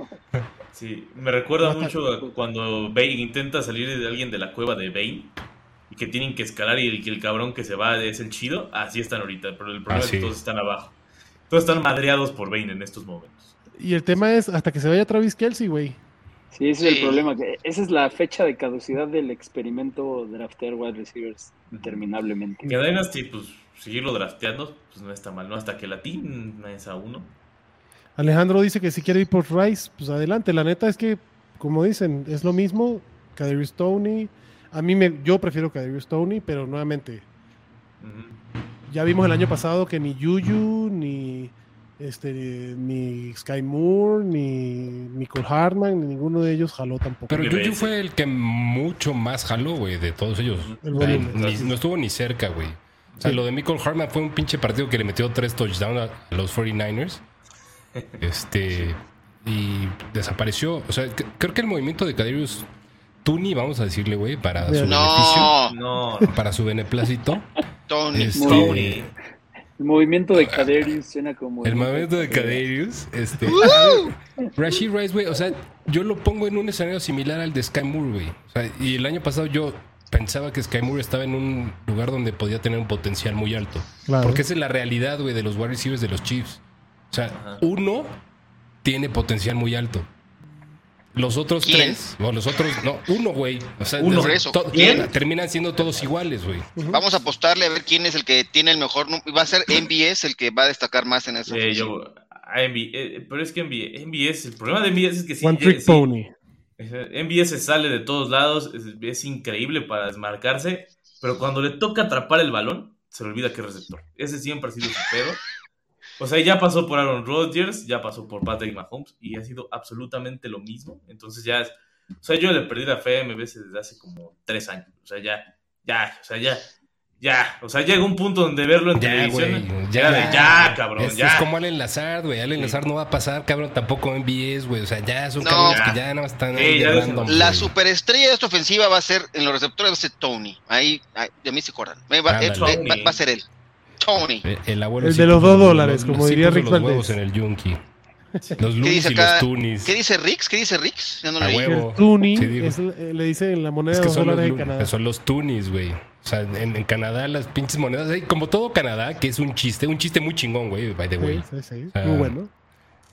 Sí, me recuerda mucho a cuando Bane intenta salir de alguien de la cueva de Bane y que tienen que escalar y el, que el cabrón que se va es el chido. Así están ahorita, pero el problema Ah, es que sí. todos están abajo. Todos están madreados por Bane en estos momentos. Y el tema es hasta que se vaya Travis Kelsey, güey. Sí, ese es el problema. que Esa es la fecha de caducidad del experimento draftear wide receivers interminablemente. Que Dynasty, pues seguirlo drafteando, pues no está mal, ¿no? Hasta que la team es a uno. Alejandro dice que si quiere ir por Rice, pues adelante. La neta es que, como dicen, es lo mismo. Kadarius Tony. A mí me, yo prefiero Kadarius Tony, pero nuevamente, ya vimos el año pasado que ni Juju, ni este, ni Sky Moore, ni Nicole Hartman, ni ninguno de ellos jaló tampoco. Pero veces. fue el que mucho más jaló, güey, de todos ellos. El O sea, volumen. ni- no estuvo ni cerca, güey. O sea, Sí. lo de Michael Hartman fue un pinche partido que le metió tres touchdowns a los 49ers. Este. Y desapareció. O sea, creo que el movimiento de Kadarius Tuni, vamos a decirle, güey, para su Bien. beneficio, No, No, para su beneplácito. Tony. Este, Tony. El movimiento de Kadarius suena como... El movimiento de Kadarius, este. Rashid Rice, güey, o sea, yo lo pongo en un escenario similar al de Sky Moore, güey. O sea, y el año pasado yo pensaba que Sky Moore estaba en un lugar donde podía tener un potencial muy alto. Claro. Porque esa es la realidad, güey, de los wide receivers de los Chiefs. O sea, Ajá. uno tiene potencial muy alto. Los otros ¿Quién? tres, o los otros, no, uno, güey. O sea, Uno. terminan siendo todos iguales, güey. Vamos a apostarle a ver quién es el que tiene el mejor. Va a ser MBS el que va a destacar más en eso. Eh, yo, a MB, eh, pero es que MB, MBS, el problema de MBS es que sí, One eh, Trick sí, Pony. MBS se sale de todos lados, es, es increíble para desmarcarse, pero cuando le toca atrapar el balón, se le olvida que es receptor. Ese siempre ha sido su pedo. O sea, ya pasó por Aaron Rodgers, ya pasó por Patrick Mahomes y ha sido absolutamente lo mismo. Entonces ya es, o sea, yo le perdí la fe a MBS desde hace como tres años. O sea, ya, ya, o sea, ya, ya. O sea, llega un punto donde verlo en Ya, televisión. Ya, de ya, cabrón, Es, ya. es como Allen Lazard, güey. Allen Sí. Lazard no va a pasar, cabrón, tampoco en BS, güey. O sea, ya son No. cabrones Ya. que ya nada más están Sí, ya random, La superestrella de esta ofensiva va a ser, en los receptores va a ser Tony. Ahí, ahí de mí se acuerdan. Eh, va a ser él. Tony. Eh, El abuelo El sí de los dos dólares, como sí diría Rick los Valdés. huevos en el Yunky. Los ¿Qué dice y los acá? Tunis. ¿Qué dice Rix? ¿Qué dice Rix? Ya no. El Toonie Sí, digo. es, le dicen la moneda Es de que dos son los, dólares de Canadá. son los Tunis, güey. O sea, en, en Canadá las pinches monedas, eh, como todo Canadá, que es un chiste, un chiste muy chingón, güey, by the way. Sí, sí, sí. Muy bueno.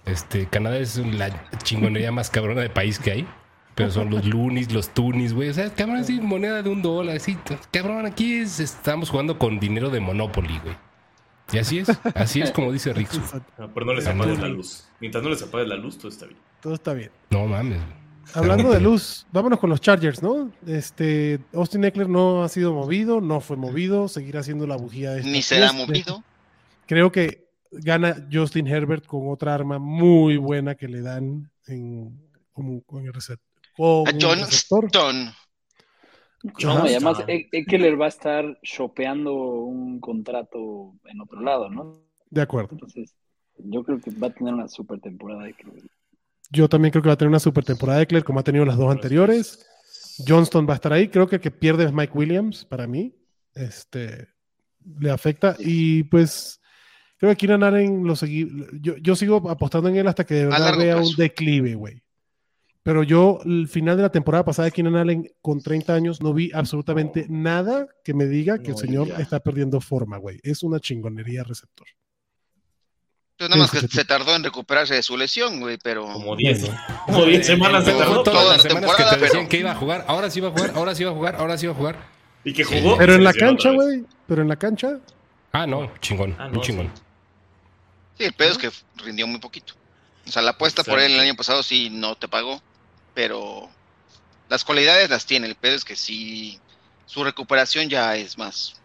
Este, Canadá es la chingonería más cabrona de país que hay. Pero son los lunis, los tunis, güey. O sea, cabrón, así moneda de un dólar, así. Cabrón, aquí es, estamos jugando con dinero de Monopoly, güey. Y así es, así es como dice Rixu. No, pero no les apagues la luz. Mientras no les apagues la luz, todo está bien. Todo está bien. No mames. güey. Hablando de luz, vámonos con los Chargers, ¿no? Este, Austin Eckler no ha sido movido, no fue movido, seguirá siendo la bujía de Ni será movido. Creo que gana Justin Herbert con otra arma muy buena que le dan en, como, con el recep- como A John receptor. Stone. No, y además. E- Eckler va a estar shopeando un contrato en otro lado, ¿no? De acuerdo. Entonces, yo creo que va a tener una super temporada. Eckler. yo también creo que va a tener una super temporada de Eckler como ha tenido las dos anteriores. Johnston va a estar ahí. Creo que el que pierde es Mike Williams para mí. Este le afecta. Y pues creo que Keenan Allen lo seguí. Yo, yo sigo apostando en él hasta que de verdad vea un declive, güey. Pero yo, el final de la temporada pasada de Keenan Allen con 30 años, no vi absolutamente nada que me diga que el señor está perdiendo forma, güey. Es una chingonería receptor. Pues nada más que se tardó en recuperarse de su lesión, güey, pero. Como 10. Como 10 semanas se tardó. Todas las semanas que te decían que iba a jugar, ahora sí iba a jugar, ahora sí iba a jugar, ahora sí iba a jugar. ¿Y que jugó? Pero en la cancha, güey. Pero en la cancha. Ah, no, chingón, ah, muy chingón. Sí. el pedo es que rindió muy poquito. O sea, la apuesta por él el año pasado sí no te pagó, pero las cualidades las tiene. El pedo es que sí, su recuperación ya es más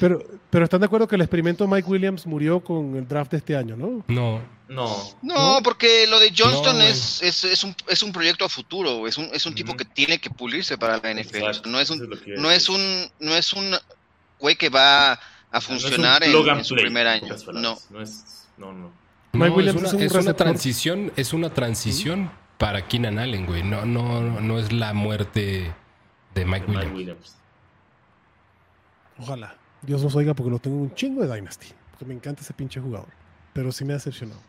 pero, pero están de acuerdo que el experimento Mike Williams murió con el draft de este año, ¿no? No. No. No, porque lo de Johnston es, es, un, es un proyecto a futuro, es un, es un tipo que tiene que pulirse para la NFL. no es un, no es un, no es un güey que va a funcionar en, su primer año. No. No es, no, no. Mike Williams es, una, transición, es una transición para Keenan Allen, güey. No, no, no es la muerte de Mike, Williams. Ojalá. Dios nos oiga porque lo tengo un chingo de Dynasty. Porque me encanta ese pinche jugador. Pero sí me ha decepcionado.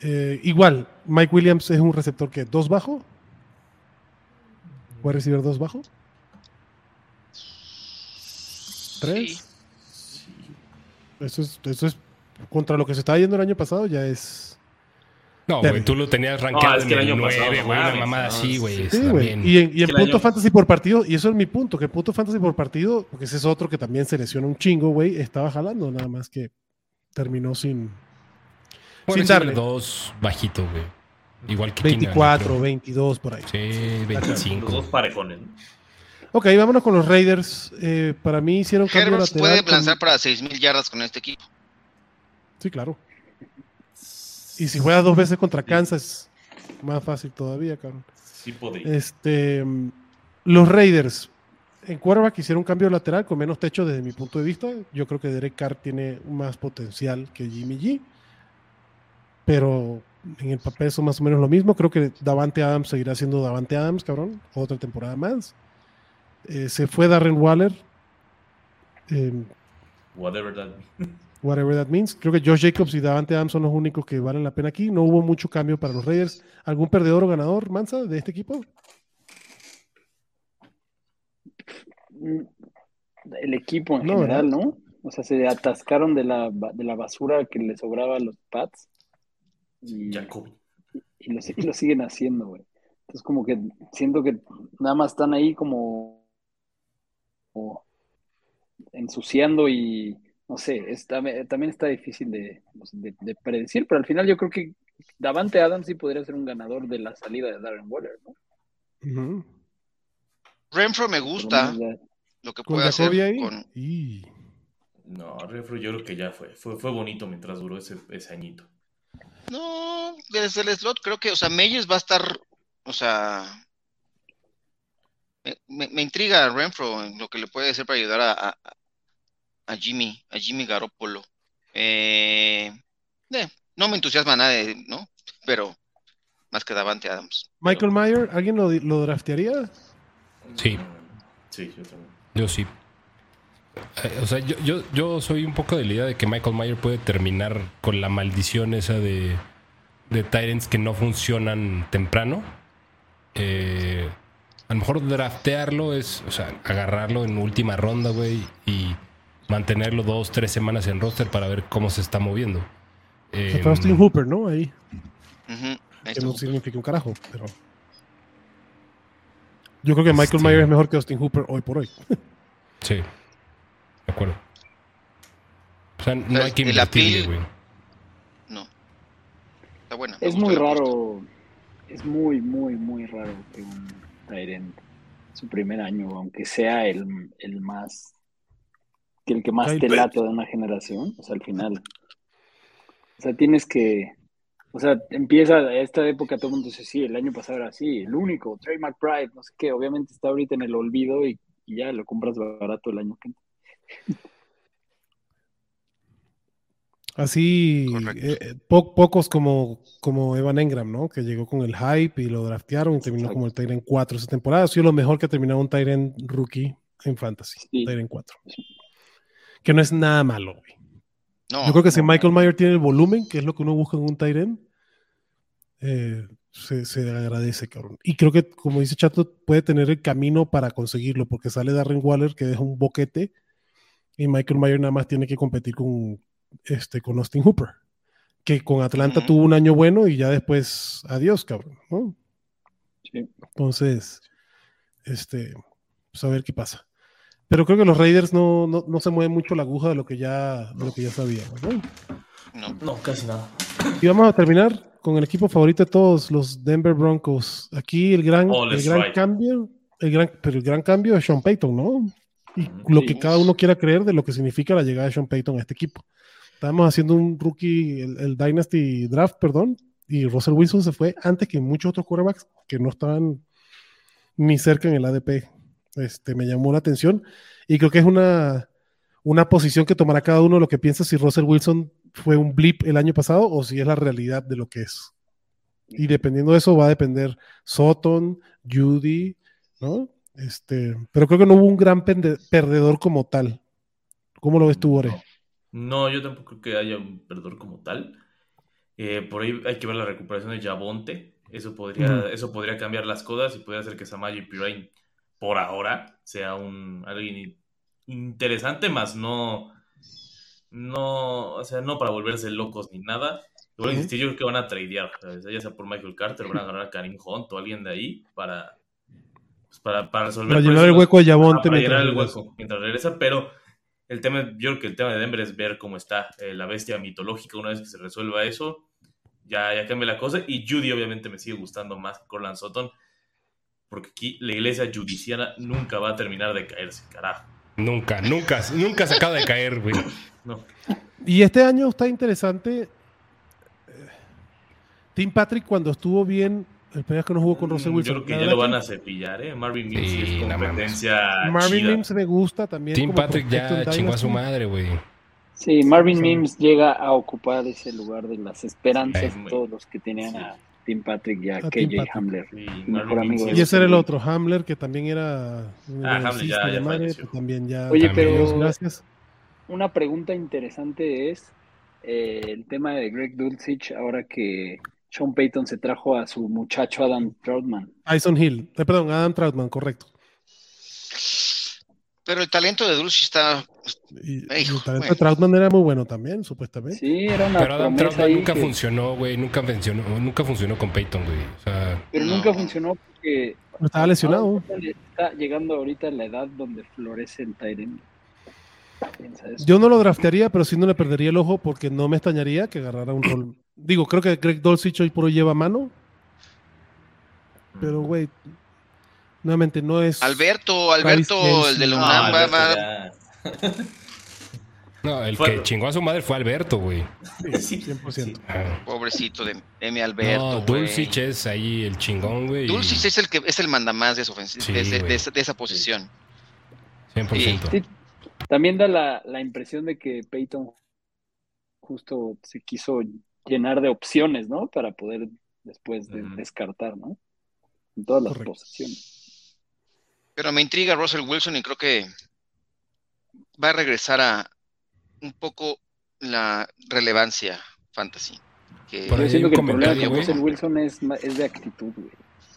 Eh, igual, Mike Williams es un receptor que dos bajo. ¿Puede recibir dos bajo? ¿Tres? Eso es, eso es contra lo que se estaba yendo el año pasado, ya es no, güey, tú lo tenías rankeado en el 9, güey, una mamada así, güey. Sí, güey. Y en, y en punto fantasy por partido, y eso es mi punto, que punto fantasy por partido, porque ese es otro que también se lesiona un chingo, güey, estaba jalando, nada más que terminó sin. sin darle. dos bajito, güey. Igual que 24, 22 por ahí. Sí, 25. Los dos parejones. Ok, vámonos con los Raiders. Eh, para mí hicieron cambio lateral. puede lanzar para 6.000 yardas con este equipo. Sí, claro. Y si juega dos veces contra Kansas, más fácil todavía, cabrón. Sí podría. Este, los Raiders, en quarterback hicieron un cambio lateral con menos techo desde mi punto de vista. Yo creo que Derek Carr tiene más potencial que Jimmy G. Pero en el papel son más o menos lo mismo. Creo que Davante Adams seguirá siendo Davante Adams, cabrón. Otra temporada más. Eh, se fue Darren Waller. Whatever that whatever that means. Creo que Josh Jacobs y Davante Adams son los únicos que valen la pena aquí. No hubo mucho cambio para los Raiders. ¿Algún perdedor o ganador, Mansa, de este equipo? El equipo en general, ¿no? O sea, se atascaron de la, de la basura que le sobraba a los Pats. Y, y, lo, y lo siguen haciendo, güey. Entonces, como que siento que nada más están ahí como ensuciando y no sé, también está difícil pues, de, predecir, pero al final yo creo que Davante Adams sí podría ser un ganador de la salida de Darren Waller, ¿no? Renfro me gusta lo que puede hacer con... No, Renfro yo creo que ya fue. fue. Fue bonito mientras duró ese, ese añito. No, desde el slot creo que, o sea, Meyers va a estar, o sea, me, intriga Renfro en lo que le puede hacer para ayudar a, a Jimmy, a Jimmy Garoppolo. Eh, eh, no me entusiasma nada, ¿no? Pero más que Davante Adams. Michael Mayer, ¿alguien lo, lo draftearía? Sí. Sí, yo también. Yo sí. Eh, o sea, yo, yo, yo, soy un poco de la idea de que Michael Mayer puede terminar con la maldición esa de, de Tyrants que no funcionan temprano. a lo mejor draftearlo es, o sea, agarrarlo en última ronda, güey, y mantenerlo dos, tres semanas en roster para ver cómo se está moviendo. Eh, Austin Hooper, ¿no? Ahí. Que no significa un carajo, pero. Yo creo que Michael Mayer es mejor que Austin Hooper hoy por hoy. sí. De acuerdo. O sea, no hay que invertirle, güey. No. Está buena. Es muy raro. Es muy, muy, muy raro que un Tyrant su primer año, aunque sea el, el más que el que más te late de una generación, o sea, al final. O sea, tienes que, o sea, empieza esta época, todo el mundo dice, sí, el año pasado era así, el único, Trey McBride, no sé qué, obviamente está ahorita en el olvido y, ya lo compras barato el año que Así, Correcto. eh, eh, po- pocos como, como Evan Engram, ¿no? Que llegó con el hype y lo draftearon y terminó Exacto. como el Tyrant 4 esa temporada. Ha sido lo mejor que ha terminado un Tyrant rookie en Fantasy. Sí. Tyrant 4. Que no es nada malo, güey. No, Yo creo que si Michael Mayer tiene el volumen, que es lo que uno busca en un Tyrant, eh, se, se agradece, cabrón. Y creo que, como dice Chato, puede tener el camino para conseguirlo, porque sale Darren Waller, que deja un boquete, y Michael Mayer nada más tiene que competir con, este, con Austin Hooper, que con Atlanta tuvo un año bueno y ya después, adiós, cabrón. ¿no? Sí. Entonces, este, pues a ver qué pasa. Pero creo que los Raiders no, no, no se mueven mucho la aguja de lo que ya, de lo que ya sabíamos, ¿no? no. No, casi nada. Y vamos a terminar con el equipo favorito de todos, los Denver Broncos. Aquí el gran, Oh, el gran cambio, el gran, pero el gran cambio es Sean Payton, ¿no? Y lo que cada uno quiera creer de lo que significa la llegada de Sean Payton a este equipo. Estábamos haciendo un rookie, el, el Dynasty Draft, perdón, y Russell Wilson se fue antes que muchos otros quarterbacks que no estaban ni cerca en el ADP. Este, me llamó la atención y creo que es una, una posición que tomará cada uno lo que piensa si Russell Wilson fue un blip el año pasado o si es la realidad de lo que es. Y dependiendo de eso va a depender Sutton, Judy, ¿no? Este, pero creo que no hubo un gran perdedor como tal. ¿Cómo lo ves tú, Ore? No, yo tampoco creo que haya un perdedor como tal. Eh, por ahí hay que ver la recuperación de Jabonte. Eso podría, eso podría cambiar las cosas y podría hacer que Samaje Pirine por ahora sea un alguien interesante, más no, no, o sea, no para volverse locos ni nada. Yo creo que van a tradear, ¿sabes? ya sea por Michael Carter, van a agarrar a Karim Hunt o alguien de ahí para, pues, para, para resolver Para llenar el hueco de Yabonte para llenar el hueco mientras regresa, pero el tema, yo creo que el tema de Denver es ver cómo está eh, la bestia mitológica una vez que se resuelva eso, ya, ya cambia la cosa, y Judy obviamente me sigue gustando más que Corland Sutton, porque aquí la iglesia judiciana nunca va a terminar de caerse, carajo. Nunca, nunca, nunca se acaba de caer, güey. No. Y este año está interesante. eh, Tim Patrick cuando estuvo bien, el vez que no jugó con Russell Mm, Wilson. Yo creo que ya lo van a cepillar, ¿eh? Marvin Mims Sí, es competencia Marvin chida. Mims me gusta también. Tim como Patrick ya chingó a su madre, güey. Sí, Marvin Sí. Mims llega a ocupar ese lugar de las esperanzas Sí, todos los que tenían a Tim Patrick y a, KJ Patrick. Hamler. Sí, mejor amigo Y es- ese era el otro, Hamler, que también era un Ah, Hamler ya- ya madre, pues también ya. Oye, También. pero Dios, gracias. una pregunta interesante es eh, el tema de Greg Dulcich ahora que Sean Payton se trajo a su muchacho Adam Troutman. Tyson Hill, eh, perdón, Adam Troutman, correcto. Pero el talento de Dulce está. Y, y Hijo, el talento de bueno. Troutman era muy bueno también, supuestamente. Sí, era una Pero Adam Troutman nunca que- funcionó, güey. Nunca funcionó, nunca funcionó con Peyton, güey. O sea, pero No. nunca funcionó porque Estaba lesionado. está llegando ahorita la edad donde florece el Tyrant. Yo no lo draftearía, pero sí no le perdería el ojo porque no me extrañaría que agarrara un rol. Digo, creo que Greg Dulcich hoy por hoy lleva mano, pero güey, nuevamente no es. Alberto, Alberto, el de la No, va- va- no, el Fue- que chingó a su madre fue Alberto, güey. Sí, 100%. Ah. pobrecito de Emi Alberto. No, güey. Dulcich es ahí el chingón, güey. Dulcich es el que es el mandamás de esa, Sí, de, de esa, de esa posición. 100%. Sí, también da la, la impresión de que Peyton justo se quiso llenar de opciones, ¿no? Para poder después de- descartar, ¿no? En todas las Correcto. posiciones. Pero me intriga Russell Wilson y creo que va a regresar a un poco la relevancia fantasy. Que Por Yo ahí un que el problema con Wilson es, es de actitud, güey.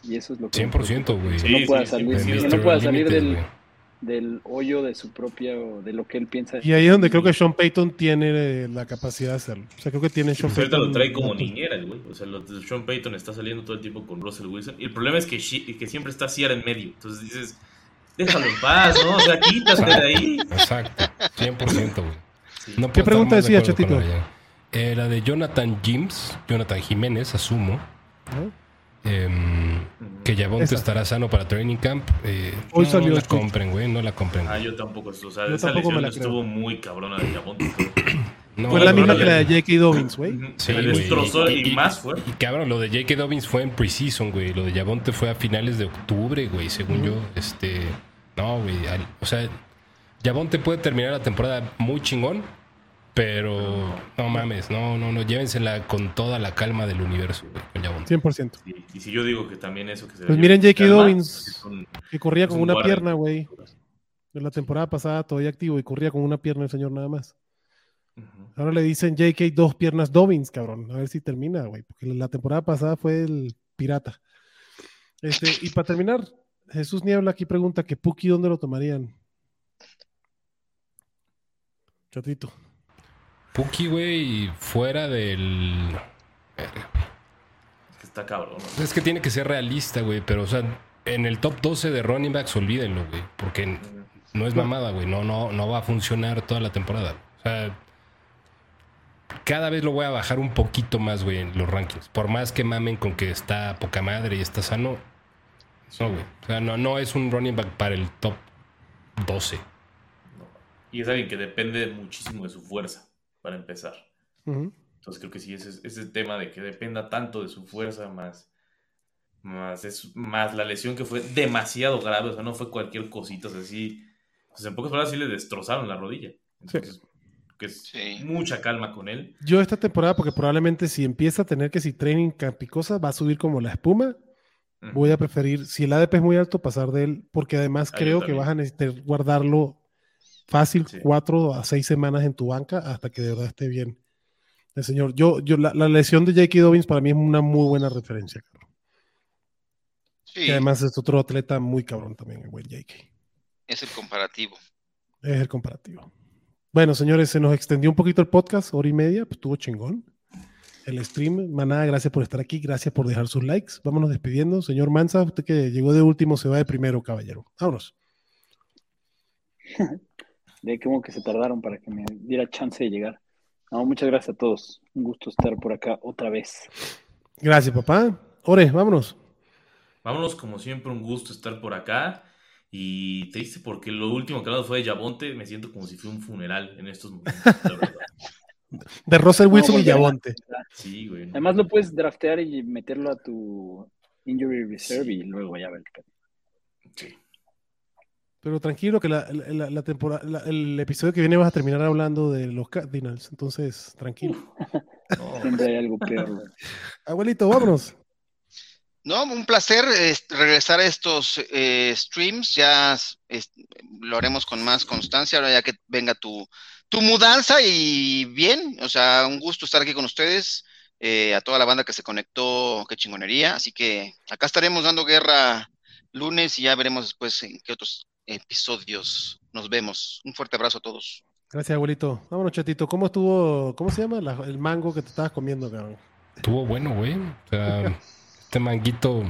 Y eso es lo que... me 100%, preocupa, güey. Que no Sí, pueda sí, salir, sí, que sí, no pueda salir del, del hoyo de su propia, de lo que él piensa. Y ahí es donde creo que Sean Payton tiene eh, la capacidad de hacerlo. O sea, creo que tiene Sean Pues ahorita Payton. lo trae como niñera güey. O sea, lo de Sean Payton está saliendo todo el tiempo con Russell Wilson. Y el problema es que, Shi- que siempre está Sierra en medio. Entonces dices, déjalo en paz, ¿no? O sea, quítate de ahí. Exacto, 100%, güey. Sí. No puedo ¿Qué pregunta decía, Chetito? Eh, la de Jonathan Jims, Jonathan Jiménez, asumo. ¿no? em, que Yabonte Esa. estará sano para Training Camp. Eh, Hoy no salió la el tweet. compren, güey, no la compren. Ah, yo tampoco. O sea, Yo esa tampoco me lesión la creo. estuvo muy cabrona de Jabonte. No, Fue la no, misma no, que no. la de J.K. Dobbins, güey. Sí, Le güey. destrozó y, más fue. Y cabrón, lo de J.K. Dobbins fue en preseason, güey. Lo de Yabonte fue a finales de octubre, güey, según yo. Este. No, güey. O sea, Yabonte puede terminar la temporada muy chingón. Pero no mames, no, no, no, llévensela con toda la calma del universo, güey, 100%. y si yo digo que también eso que se Pues miren J.K. Dobbins, que corría con una pierna, güey. En la temporada pasada todavía activo y corría con una pierna el señor nada más. Ahora le dicen J.K. dos piernas Dobbins, cabrón. A ver si termina, güey. Porque la temporada pasada fue el pirata. Este, y para terminar, Jesús Niebla aquí pregunta que Puki, ¿dónde lo tomarían? Chatito. Puki, güey, fuera del. Está cabrón. Es que tiene que ser realista, güey. Pero, o sea, en el top 12 de running backs, olvídenlo, güey. Porque no es mamada, güey. No, no, no va a funcionar toda la temporada. O sea, cada vez lo voy a bajar un poquito más, güey, en los rankings. Por más que mamen con que está poca madre y está sano. Güey. O sea, no, no es un running back para el top 12. Y es alguien que depende muchísimo de su fuerza, para empezar. Entonces creo que sí, ese, ese tema de que dependa tanto de su fuerza, más, más, es, más la lesión que fue demasiado grave, o sea, no fue cualquier cosita, o sea, sí, pues en pocas palabras sí le destrozaron la rodilla. Entonces, que es mucha calma con él. Yo esta temporada, porque probablemente si empieza a tener que si training campicosa, va a subir como la espuma. Voy a preferir, si el ADP es muy alto, pasar de él, porque además ah, creo que vas a necesitar guardarlo fácil cuatro a seis semanas en tu banca hasta que de verdad esté bien. El señor, yo, yo la, lesión de J.K. Dobbins para mí es una muy buena referencia. Y además es otro atleta muy cabrón también, el buen J.K. Es el comparativo. Es el comparativo. Bueno, señores, se nos extendió un poquito el podcast, hora y media, pues estuvo chingón. El stream, Manada, gracias por estar aquí, gracias por dejar sus likes. Vámonos despidiendo. Señor Manza, usted que llegó de último se va de primero, caballero. Vámonos. De cómo que se tardaron para que me diera chance de llegar. No, muchas gracias a todos. Un gusto estar por acá otra vez. Gracias, papá. Ore, vámonos. Vámonos, como siempre, un gusto estar por acá. Y triste porque lo último que hablamos fue de Yabonte. Me siento como si fuera un funeral en estos momentos. de Russell Wilson y Yabonte. Sí, güey. Además lo puedes draftear y meterlo a tu Injury Reserve y luego ya ver. Sí. Pero tranquilo que la, la, temporada, el episodio que viene vas a terminar hablando de los Cardinals, entonces tranquilo. Siempre hay algo peor. Abuelito, vámonos. No, un placer regresar a estos eh, streams. Ya lo haremos con más constancia, ahora ya que venga tu, tu mudanza y bien, o sea, un gusto estar aquí con ustedes, eh, a toda la banda que se conectó, qué chingonería. Así que acá estaremos dando guerra lunes y ya veremos después en qué otros episodios nos vemos. Un fuerte abrazo a todos. Gracias, abuelito. Vámonos, chatito. ¿Cómo estuvo, cómo se llama el mango que te estabas comiendo, cabrón? Estuvo bueno, güey. O sea este manguito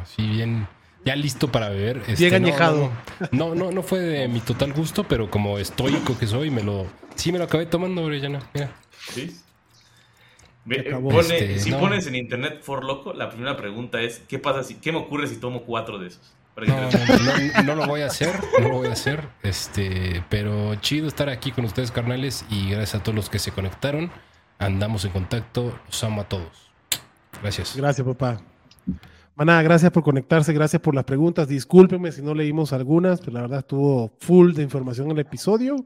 así bien, ya listo para beber. Este, bien añejado. No, no, no, fue de mi total gusto, pero como estoico que soy, me lo, sí me lo acabé tomando, Orellana. Mira. Sí. Este, si pones en internet for loco, la primera pregunta es ¿qué pasa si, qué me ocurre si tomo cuatro de esos? No, no, lo voy a hacer, no lo voy a hacer. Este, pero chido estar aquí con ustedes, carnales, y gracias a todos los que se conectaron. Andamos en contacto, los amo a todos. Gracias. Gracias, papá. Maná, gracias por conectarse, gracias por las preguntas. Discúlpenme si no leímos algunas, pero la verdad estuvo full de información el episodio.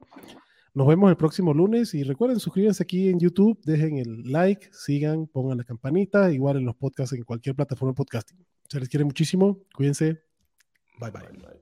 Nos vemos el próximo lunes y recuerden suscríbanse aquí en YouTube, dejen el like, sigan, pongan la campanita, igual en los podcasts, en cualquier plataforma de podcasting. Se les quiere muchísimo, cuídense. bye. bye. bye.